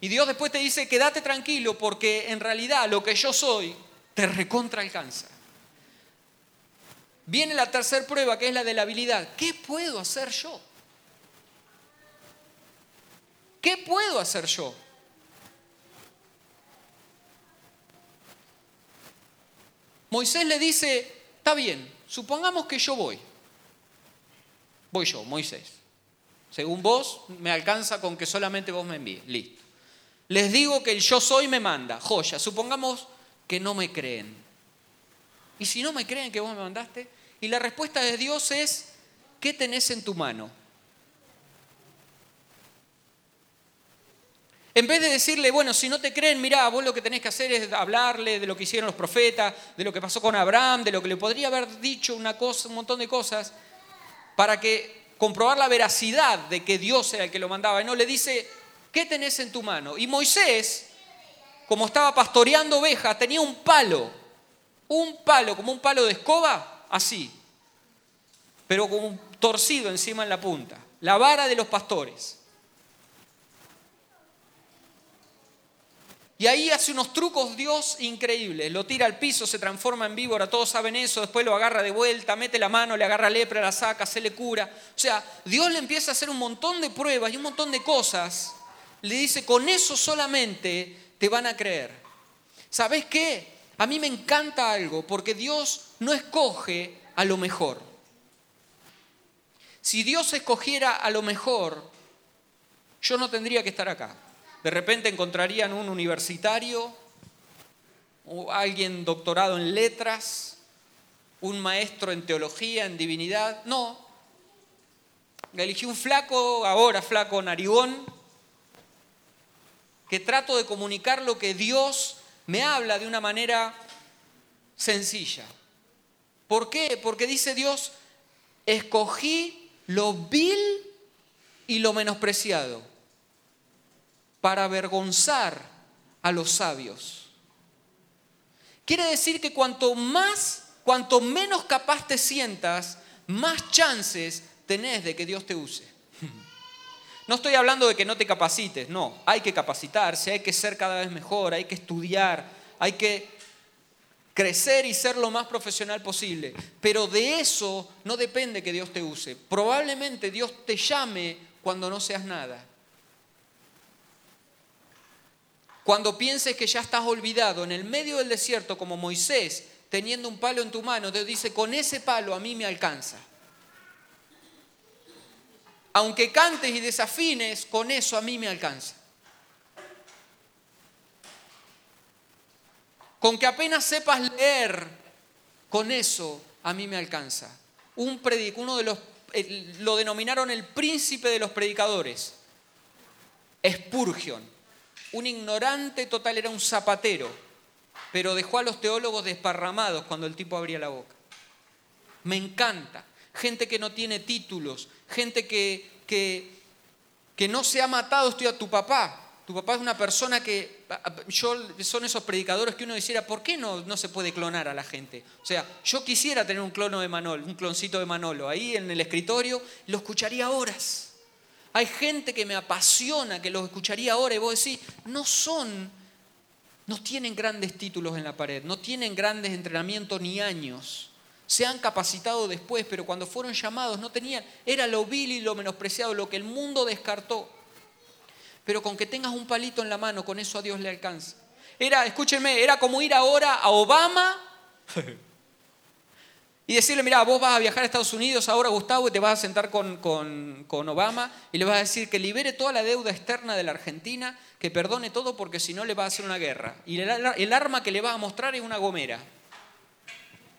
Y Dios después te dice, quédate tranquilo porque en realidad lo que yo soy te recontra alcanza. Viene la tercera prueba que es la de la habilidad. ¿Qué puedo hacer yo? ¿Qué puedo hacer yo? Moisés le dice, está bien, Supongamos que yo voy. Voy yo, Moisés. Según vos, me alcanza con que solamente vos me envíes. Listo. Les digo que el yo soy me manda. Joya. Supongamos que no me creen. ¿Y si no me creen que vos me mandaste? Y la respuesta de Dios es, ¿qué tenés en tu mano? En vez de decirle, bueno, si no te creen, mira, vos lo que tenés que hacer es hablarle de lo que hicieron los profetas, de lo que pasó con Abraham, de lo que le podría haber dicho una cosa, un montón de cosas, para que comprobar la veracidad de que Dios era el que lo mandaba. Y no le dice, ¿qué tenés en tu mano? Y Moisés, como estaba pastoreando ovejas, tenía un palo, un palo, como un palo de escoba, así, pero como un torcido encima en la punta, la vara de los pastores. Y ahí hace unos trucos Dios increíbles. Lo tira al piso, se transforma en víbora, todos saben eso, después lo agarra de vuelta, mete la mano, le agarra lepra, la saca, se le cura. O sea, Dios le empieza a hacer un montón de pruebas y un montón de cosas. Le dice, con eso solamente te van a creer. ¿Sabes qué? A mí me encanta algo, porque Dios no escoge a lo mejor. Si Dios escogiera a lo mejor, yo no tendría que estar acá. De repente encontrarían un universitario o alguien doctorado en letras un maestro en teología, en divinidad. No. Elegí un flaco, ahora flaco narigón, que trato de comunicar lo que Dios me habla de una manera sencilla. ¿Por qué? Porque dice Dios, escogí lo vil y lo menospreciado para avergonzar a los sabios. Quiere decir que cuanto más, cuanto menos capaz te sientas, más chances tenés de que Dios te use. No estoy hablando de que no te capacites, no, hay que capacitarse, hay que ser cada vez mejor, hay que estudiar, hay que crecer y ser lo más profesional posible. Pero de eso no depende que Dios te use. Probablemente Dios te llame cuando no seas nada. Cuando pienses que ya estás olvidado en el medio del desierto como Moisés, teniendo un palo en tu mano, Dios dice, con ese palo a mí me alcanza aunque cantes y desafines, con eso a mí me alcanza. Con que apenas sepas leer, con eso a mí me alcanza. Un uno de los, lo denominaron el príncipe de los predicadores, Spurgeon. Un ignorante total, era un zapatero, pero dejó a los teólogos desparramados cuando el tipo abría la boca. Me encanta gente que no tiene títulos, gente que, que, que no se ha matado, estoy a tu papá. Tu papá es una persona que, yo, son esos predicadores que uno dijera, ¿por qué no, no se puede clonar a la gente? O sea, yo quisiera tener un clono de Manolo, un cloncito de Manolo, ahí en el escritorio, lo escucharía horas. Hay gente que me apasiona, que lo escucharía ahora y vos decís, no son, no tienen grandes títulos en la pared, no tienen grandes entrenamientos ni años se han capacitado después, pero cuando fueron llamados no tenían, era lo vil y lo menospreciado, lo que el mundo descartó. Pero con que tengas un palito en la mano, con eso a Dios le alcanza. Era, escúchenme, era como ir ahora a Obama y decirle, mira, vos vas a viajar a Estados Unidos ahora, Gustavo, y te vas a sentar con, con Obama y le vas a decir que libere toda la deuda externa de la Argentina, que perdone todo porque si no le va a hacer una guerra. Y el, arma que le vas a mostrar es una gomera.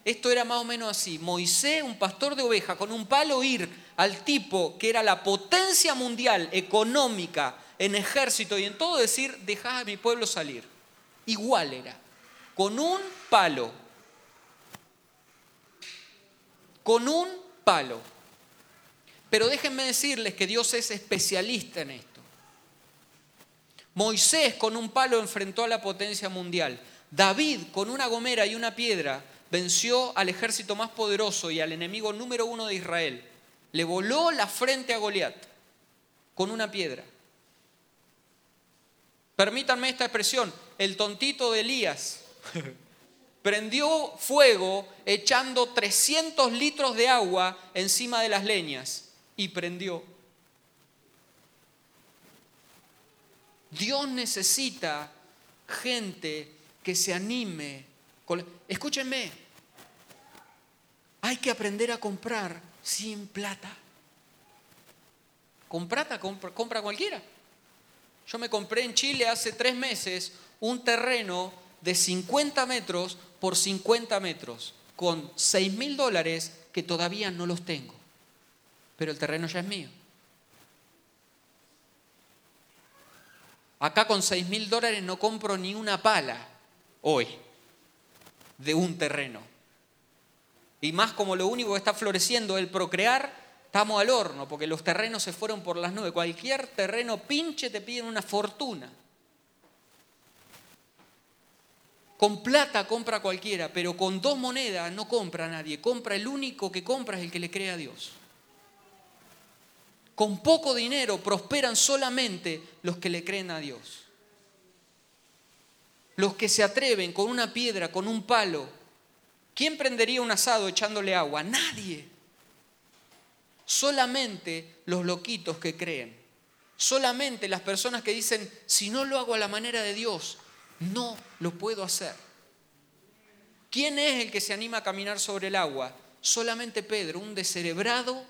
Esto era más o menos así. Moisés, un pastor de oveja, con un palo ir al tipo que era la potencia mundial económica, en ejército y en todo, decir, dejad a mi pueblo salir. Igual era. Con un palo. Con un palo. Pero déjenme decirles que Dios es especialista en esto. Moisés con un palo enfrentó a la potencia mundial. David con una gomera y una piedra venció al ejército más poderoso y al enemigo número uno de Israel. Le voló la frente a Goliat con una piedra. Permítanme esta expresión, el tontito de Elías prendió fuego echando 300 litros de agua encima de las leñas y prendió. Dios necesita gente que se anime Escúchenme, hay que aprender a comprar sin plata. Con plata compra, compra cualquiera. Yo me compré en Chile hace tres meses un terreno de 50 metros por 50 metros con 6 mil dólares que todavía no los tengo. Pero el terreno ya es mío. Acá con 6 mil dólares no compro ni una pala hoy de un terreno. Y más como lo único que está floreciendo el procrear, estamos al horno, porque los terrenos se fueron por las nubes. Cualquier terreno pinche te piden una fortuna. Con plata compra cualquiera, pero con dos monedas no compra nadie. Compra el único que compra es el que le cree a Dios. Con poco dinero prosperan solamente los que le creen a Dios los que se atreven con una piedra, con un palo. ¿Quién prendería un asado echándole agua? Nadie. Solamente los loquitos que creen. Solamente las personas que dicen, si no lo hago a la manera de Dios, no lo puedo hacer. ¿Quién es el que se anima a caminar sobre el agua? Solamente Pedro, un descerebrado,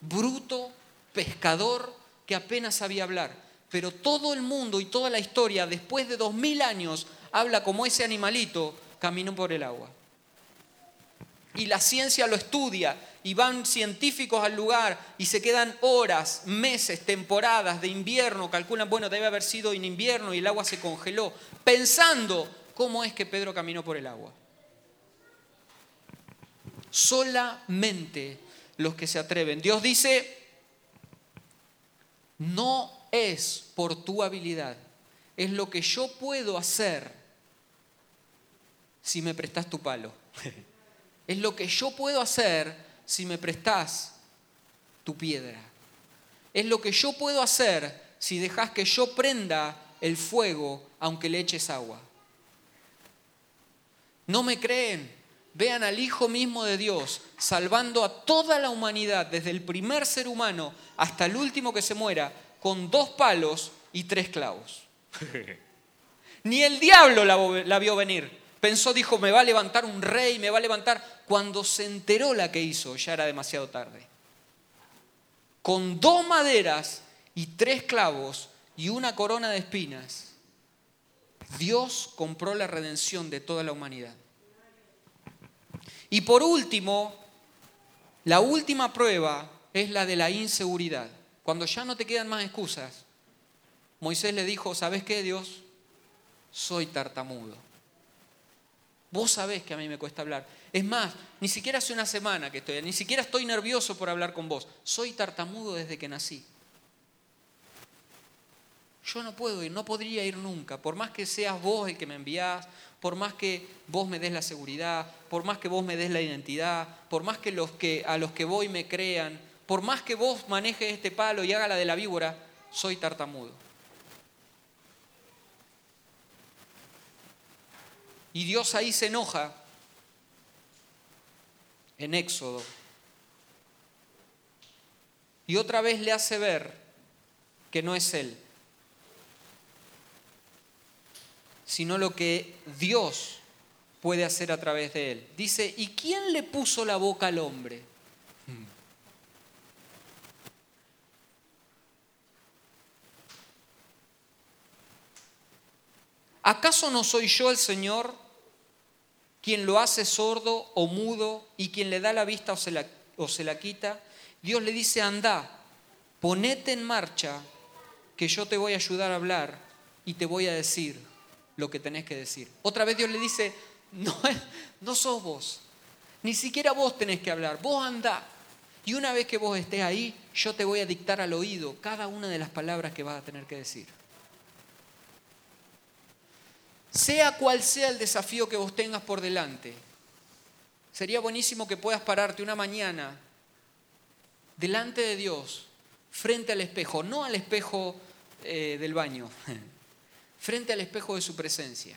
bruto, pescador que apenas sabía hablar pero todo el mundo y toda la historia, después de dos mil años, habla como ese animalito caminó por el agua. y la ciencia lo estudia y van científicos al lugar y se quedan horas, meses, temporadas de invierno, calculan, bueno, debe haber sido en invierno y el agua se congeló, pensando cómo es que Pedro caminó por el agua. Solamente los que se atreven. Dios dice, no es por tu habilidad, es lo que yo puedo hacer si me prestas tu palo. Es lo que yo puedo hacer si me prestas tu piedra. Es lo que yo puedo hacer si dejas que yo prenda el fuego aunque le eches agua. ¿No me creen? Vean al Hijo mismo de Dios salvando a toda la humanidad, desde el primer ser humano hasta el último que se muera, con dos palos y tres clavos. Ni el diablo la, la vio venir. Pensó, dijo, me va a levantar un rey, me va a levantar. Cuando se enteró la que hizo, ya era demasiado tarde. Con dos maderas y tres clavos y una corona de espinas, Dios compró la redención de toda la humanidad. Y por último, la última prueba es la de la inseguridad. Cuando ya no te quedan más excusas, Moisés le dijo, ¿sabes qué, Dios? Soy tartamudo. Vos sabés que a mí me cuesta hablar. Es más, ni siquiera hace una semana que estoy, ni siquiera estoy nervioso por hablar con vos. Soy tartamudo desde que nací. Yo no puedo ir, no podría ir nunca, por más que seas vos el que me enviás, por más que vos me des la seguridad, por más que vos me des la identidad, por más que, a los que voy me crean, por más que vos manejes este palo y haga la de la víbora, soy tartamudo. Y Dios ahí se enoja en Éxodo. Y otra vez le hace ver que no es Él, sino lo que Dios puede hacer a través de Él. Dice, ¿y quién le puso la boca al hombre? ¿Acaso no soy yo el Señor quien lo hace sordo o mudo y quien le da la vista o se la, o se la quita? Dios le dice, anda, ponete en marcha, que yo te voy a ayudar a hablar y te voy a decir lo que tenés que decir. Otra vez Dios le dice, no, no sos vos, ni siquiera vos tenés que hablar, vos anda. Y una vez que vos estés ahí, yo te voy a dictar al oído cada una de las palabras que vas a tener que decir. Sea cual sea el desafío que vos tengas por delante, sería buenísimo que puedas pararte una mañana delante de Dios, frente al espejo, no al espejo eh, del baño, frente al espejo de su presencia.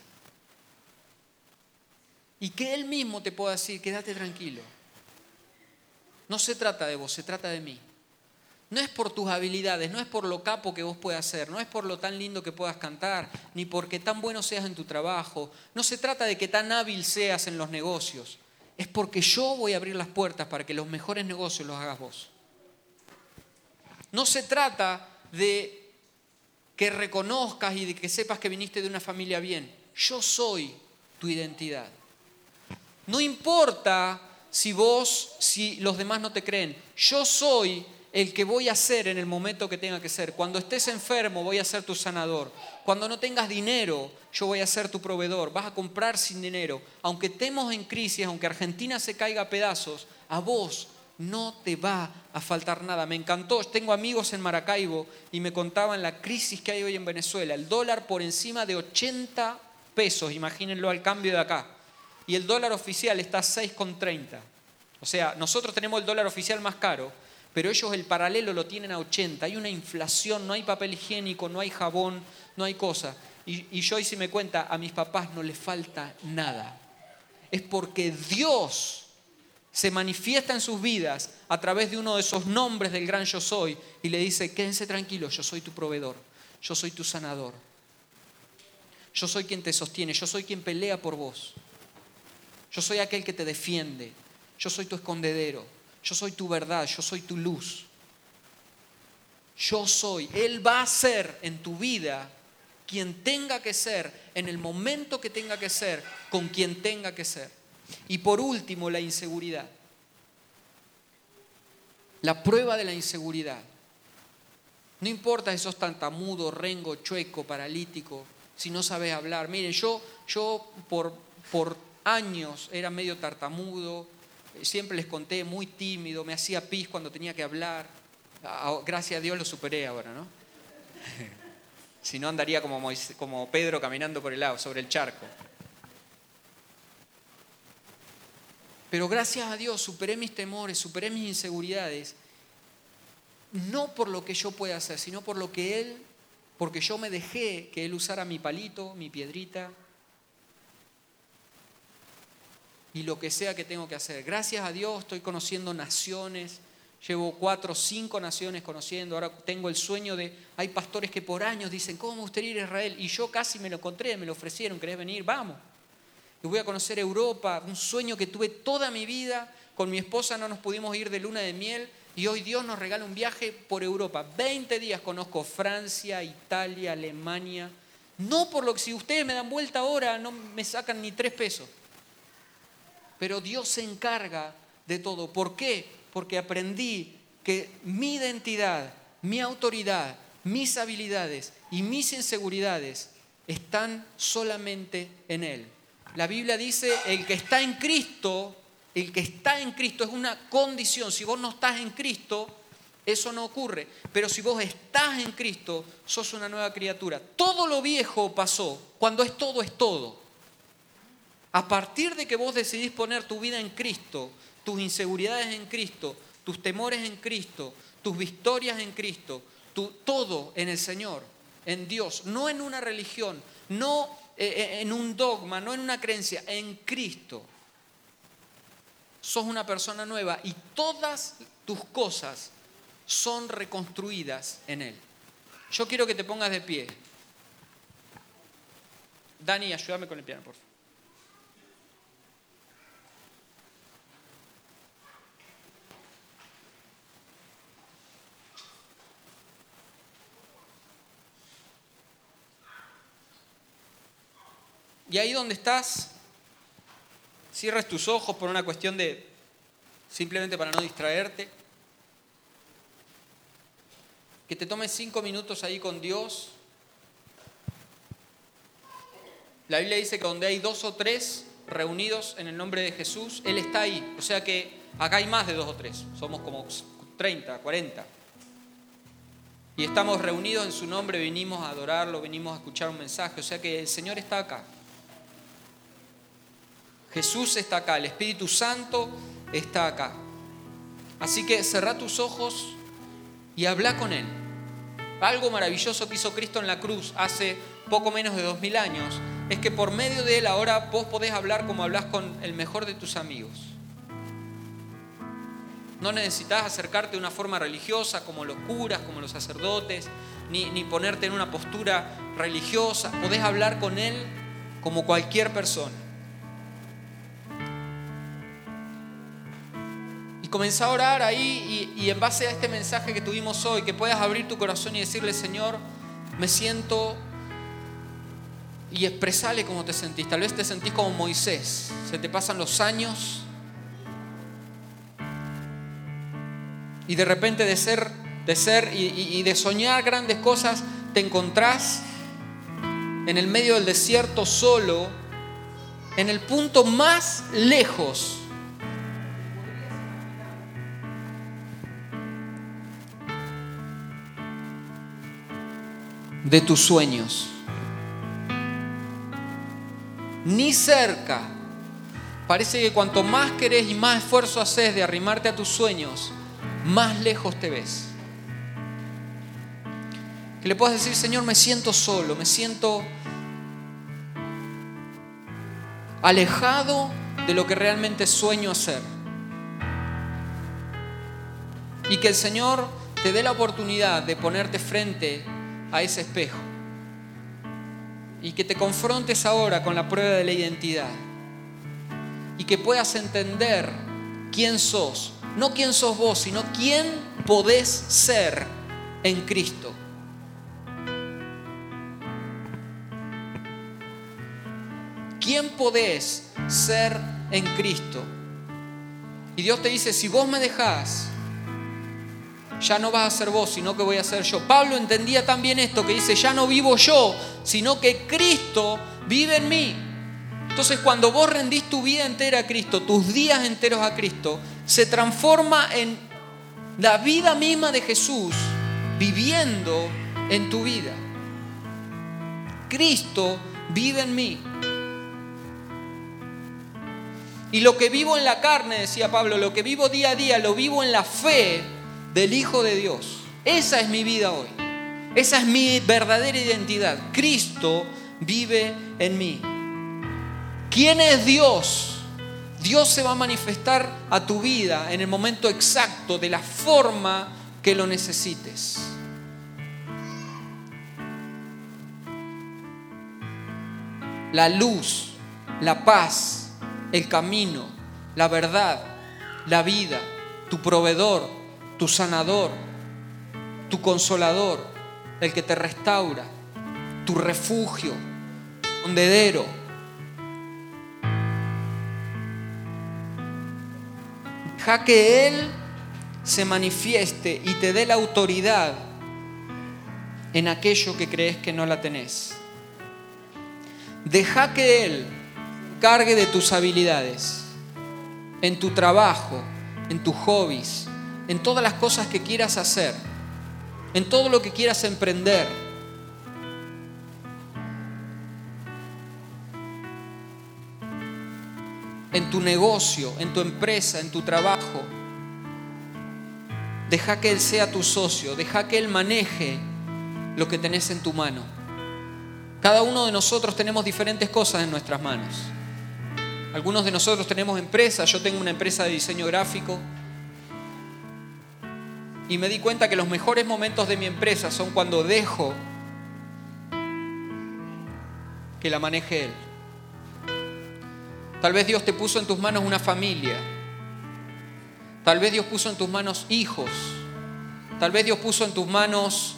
Y que Él mismo te pueda decir, quédate tranquilo. No se trata de vos, se trata de mí. No es por tus habilidades, no es por lo capo que vos puedas hacer, no es por lo tan lindo que puedas cantar, ni porque tan bueno seas en tu trabajo. No se trata de que tan hábil seas en los negocios. Es porque yo voy a abrir las puertas para que los mejores negocios los hagas vos. No se trata de que reconozcas y de que sepas que viniste de una familia bien. Yo soy tu identidad. No importa si vos, si los demás no te creen. Yo soy el que voy a ser en el momento que tenga que ser. Cuando estés enfermo voy a ser tu sanador. Cuando no tengas dinero, yo voy a ser tu proveedor. Vas a comprar sin dinero. Aunque estemos en crisis, aunque Argentina se caiga a pedazos, a vos no te va a faltar nada. Me encantó, tengo amigos en Maracaibo y me contaban la crisis que hay hoy en Venezuela. El dólar por encima de 80 pesos, imagínenlo al cambio de acá. Y el dólar oficial está a 6,30. O sea, nosotros tenemos el dólar oficial más caro, pero ellos el paralelo lo tienen a 80. Hay una inflación, no hay papel higiénico, no hay jabón, no hay cosa. Y, y si me cuenta, a mis papás no les falta nada. Es porque Dios se manifiesta en sus vidas a través de uno de esos nombres del gran yo soy y le dice, quédense tranquilos, yo soy tu proveedor, yo soy tu sanador, yo soy quien te sostiene, yo soy quien pelea por vos, yo soy aquel que te defiende, yo soy tu escondedero, yo soy tu verdad, yo soy tu luz. Yo soy. Él va a ser en tu vida quien tenga que ser, en el momento que tenga que ser, con quien tenga que ser. Y por último, la inseguridad. La prueba de la inseguridad. No importa si sos tantamudo, rengo, chueco, paralítico, si no sabes hablar. Miren, yo, yo por, por años era medio tartamudo, siempre les conté, muy tímido, me hacía pis cuando tenía que hablar. Gracias a Dios lo superé ahora, ¿no? si no andaría como, como Pedro caminando por el lado, sobre el charco. Pero gracias a Dios superé mis temores, superé mis inseguridades, no por lo que yo pueda hacer, sino por lo que Él, porque yo me dejé que Él usara mi palito, mi piedrita, y lo que sea que tengo que hacer. Gracias a Dios estoy conociendo naciones, llevo cuatro o cinco naciones conociendo, ahora tengo el sueño de, hay pastores que por años dicen, ¿cómo me gustaría ir a Israel? Y yo casi me lo encontré, me lo ofrecieron, ¿querés venir? Vamos. Y voy a conocer Europa, un sueño que tuve toda mi vida, con mi esposa no nos pudimos ir de luna de miel y hoy Dios nos regala un viaje por Europa. 20 días conozco Francia, Italia, Alemania. No por lo que si ustedes me dan vuelta ahora no me sacan ni tres pesos pero Dios se encarga de todo. ¿Por qué? Porque aprendí que mi identidad, mi autoridad, mis habilidades y mis inseguridades están solamente en Él. La Biblia dice, el que está en Cristo, el que está en Cristo es una condición. Si vos no estás en Cristo, eso no ocurre. Pero si vos estás en Cristo, sos una nueva criatura. Todo lo viejo pasó. Cuando es todo, es todo. A partir de que vos decidís poner tu vida en Cristo, tus inseguridades en Cristo, tus temores en Cristo, tus victorias en Cristo, todo en el Señor, en Dios, no en una religión, no eh, eh, en un dogma, no en una creencia, en Cristo. Sos una persona nueva y todas tus cosas son reconstruidas en Él. Yo quiero que te pongas de pie. Dani, ayúdame con el piano, por favor. Y ahí donde estás, cierras tus ojos por una cuestión de simplemente para no distraerte. Que te tomes cinco minutos ahí con Dios. La Biblia dice que donde hay dos o tres reunidos en el nombre de Jesús, Él está ahí. O sea que acá hay más de dos o tres. Somos como 30, 40. Y estamos reunidos en su nombre, venimos a adorarlo, venimos a escuchar un mensaje. O sea que el Señor está acá. Jesús está acá, el Espíritu Santo está acá. Así que cerrá tus ojos y habla con Él. Algo maravilloso que hizo Cristo en la cruz hace poco menos de dos mil años es que por medio de Él ahora vos podés hablar como hablas con el mejor de tus amigos. No necesitas acercarte de una forma religiosa como los curas, como los sacerdotes, ni, ni ponerte en una postura religiosa. Podés hablar con Él como cualquier persona. Comenzá a orar ahí y, en base a este mensaje que tuvimos hoy, que puedas abrir tu corazón y decirle, Señor, me siento y expresale cómo te sentís. Tal vez te sentís como Moisés, se te pasan los años y de repente de ser, de ser y, y de soñar grandes cosas, te encontrás en el medio del desierto solo, en el punto más lejos de tus sueños. Ni cerca. Parece que cuanto más querés y más esfuerzo haces de arrimarte a tus sueños, más lejos te ves. Que le puedas decir, Señor, me siento solo, me siento alejado de lo que realmente sueño hacer. Y que el Señor te dé la oportunidad de ponerte frente a ese espejo y que te confrontes ahora con la prueba de la identidad y que puedas entender quién sos, no quién sos vos, sino quién podés ser en Cristo. ¿Quién podés ser en Cristo. Y Dios te dice, si vos me dejás, ya no vas a ser vos, sino que voy a ser yo. Pablo entendía también esto, que dice, ya no vivo yo, sino que Cristo vive en mí. Entonces cuando vos rendís tu vida entera a Cristo, tus días enteros a Cristo, se transforma en la vida misma de Jesús viviendo en tu vida. Cristo vive en mí. Y lo que vivo en la carne, decía Pablo, lo que vivo día a día, lo vivo en la fe del Hijo de Dios. Esa es mi vida hoy. Esa es mi verdadera identidad. Cristo vive en mí. ¿Quién es Dios? Dios se va a manifestar a tu vida en el momento exacto, de la forma que lo necesites. La luz, la paz, el camino, la verdad, la vida, tu proveedor, tu sanador, tu consolador, el que te restaura, tu refugio, hondedero. Deja que Él se manifieste y te dé la autoridad en aquello que crees que no la tenés. Deja que Él cargue de tus habilidades, en tu trabajo, en tus hobbies, en todas las cosas que quieras hacer, en todo lo que quieras emprender. En tu negocio, en tu empresa, en tu trabajo. Deja que Él sea tu socio, deja que Él maneje lo que tenés en tu mano. Cada uno de nosotros tenemos diferentes cosas en nuestras manos. Algunos de nosotros tenemos empresas, yo tengo una empresa de diseño gráfico, y me di cuenta que los mejores momentos de mi empresa son cuando dejo que la maneje Él. Tal vez Dios te puso en tus manos una familia. Tal vez Dios puso en tus manos hijos. Tal vez Dios puso en tus manos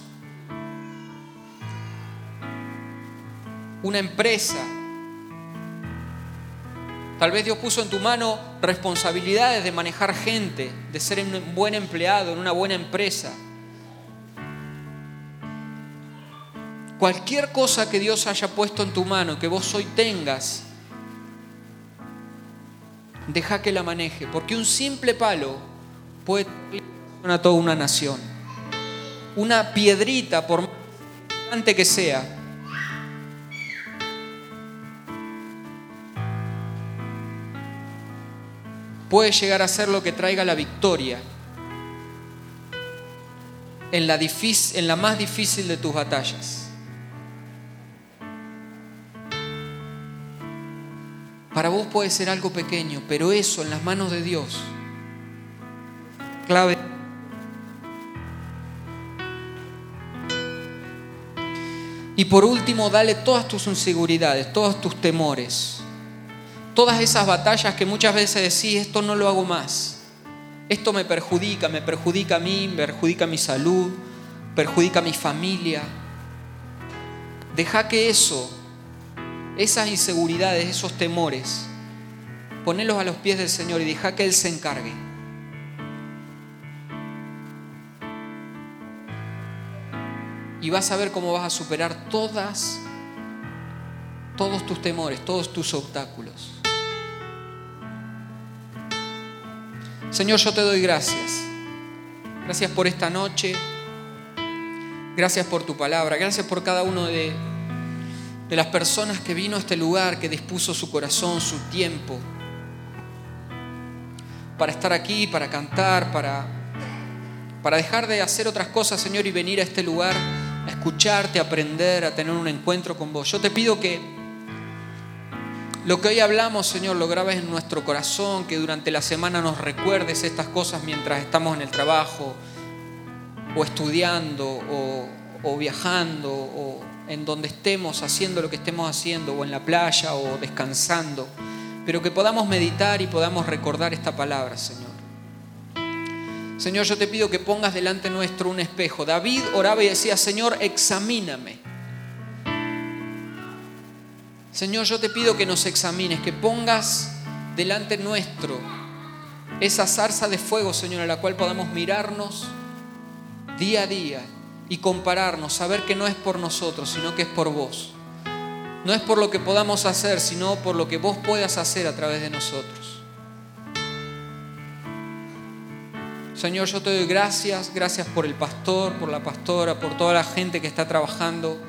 una empresa. Tal vez Dios puso en tu mano responsabilidades de manejar gente, de ser un buen empleado en una buena empresa. Cualquier cosa que Dios haya puesto en tu mano, que vos hoy tengas, deja que la maneje, porque un simple palo puede a toda una nación. Una piedrita, por más que sea, puede llegar a ser lo que traiga la victoria en la, en la más difícil de tus batallas. Para vos puede ser algo pequeño, pero eso en las manos de Dios, clave. Y por último, dale todas tus inseguridades, todos tus temores todas esas batallas que muchas veces decís, esto no lo hago más, esto me perjudica, me perjudica a mí, me perjudica mi salud, perjudica a mi familia. Deja que eso, esas inseguridades, esos temores, ponelos a los pies del Señor y deja que Él se encargue. Y vas a ver cómo vas a superar todas, todos tus temores, todos tus obstáculos. Señor, yo te doy gracias. Gracias por esta noche. Gracias por tu palabra. Gracias por cada uno de, de las personas que vino a este lugar, que dispuso su corazón, su tiempo, para estar aquí, para cantar, para, para dejar de hacer otras cosas, Señor, y venir a este lugar a escucharte, a aprender, a tener un encuentro con vos. Yo te pido que lo que hoy hablamos, Señor, lo grabes en nuestro corazón, que durante la semana nos recuerdes estas cosas mientras estamos en el trabajo, o estudiando, o, viajando, o en donde estemos haciendo lo que estemos haciendo, o en la playa, o descansando, pero que podamos meditar y podamos recordar esta palabra, Señor. Señor, yo te pido que pongas delante nuestro un espejo. David oraba y decía, Señor, examíname Señor, yo te pido que nos examines, que pongas delante nuestro esa zarza de fuego, Señor, a la cual podamos mirarnos día a día y compararnos, saber que no es por nosotros, sino que es por vos. No es por lo que podamos hacer, sino por lo que vos puedas hacer a través de nosotros. Señor, yo te doy gracias, gracias por el pastor, por la pastora, por toda la gente que está trabajando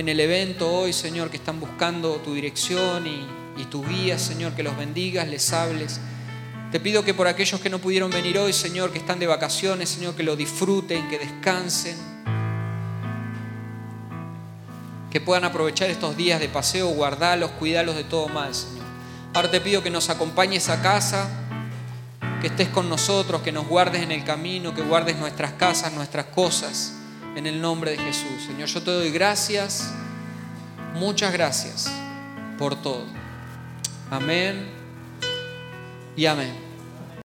en el evento hoy, Señor, que están buscando tu dirección y, tu guía, Señor, que los bendigas, les hables. Te pido que por aquellos que no pudieron venir hoy, Señor, que están de vacaciones, Señor, que lo disfruten, que descansen, que puedan aprovechar estos días de paseo, guardarlos, cuidarlos de todo mal, Señor. Ahora te pido que nos acompañes a casa, que estés con nosotros, que nos guardes en el camino, que guardes nuestras casas, nuestras cosas, en el nombre de Jesús. Señor, yo te doy gracias, muchas gracias por todo. Amén y amén.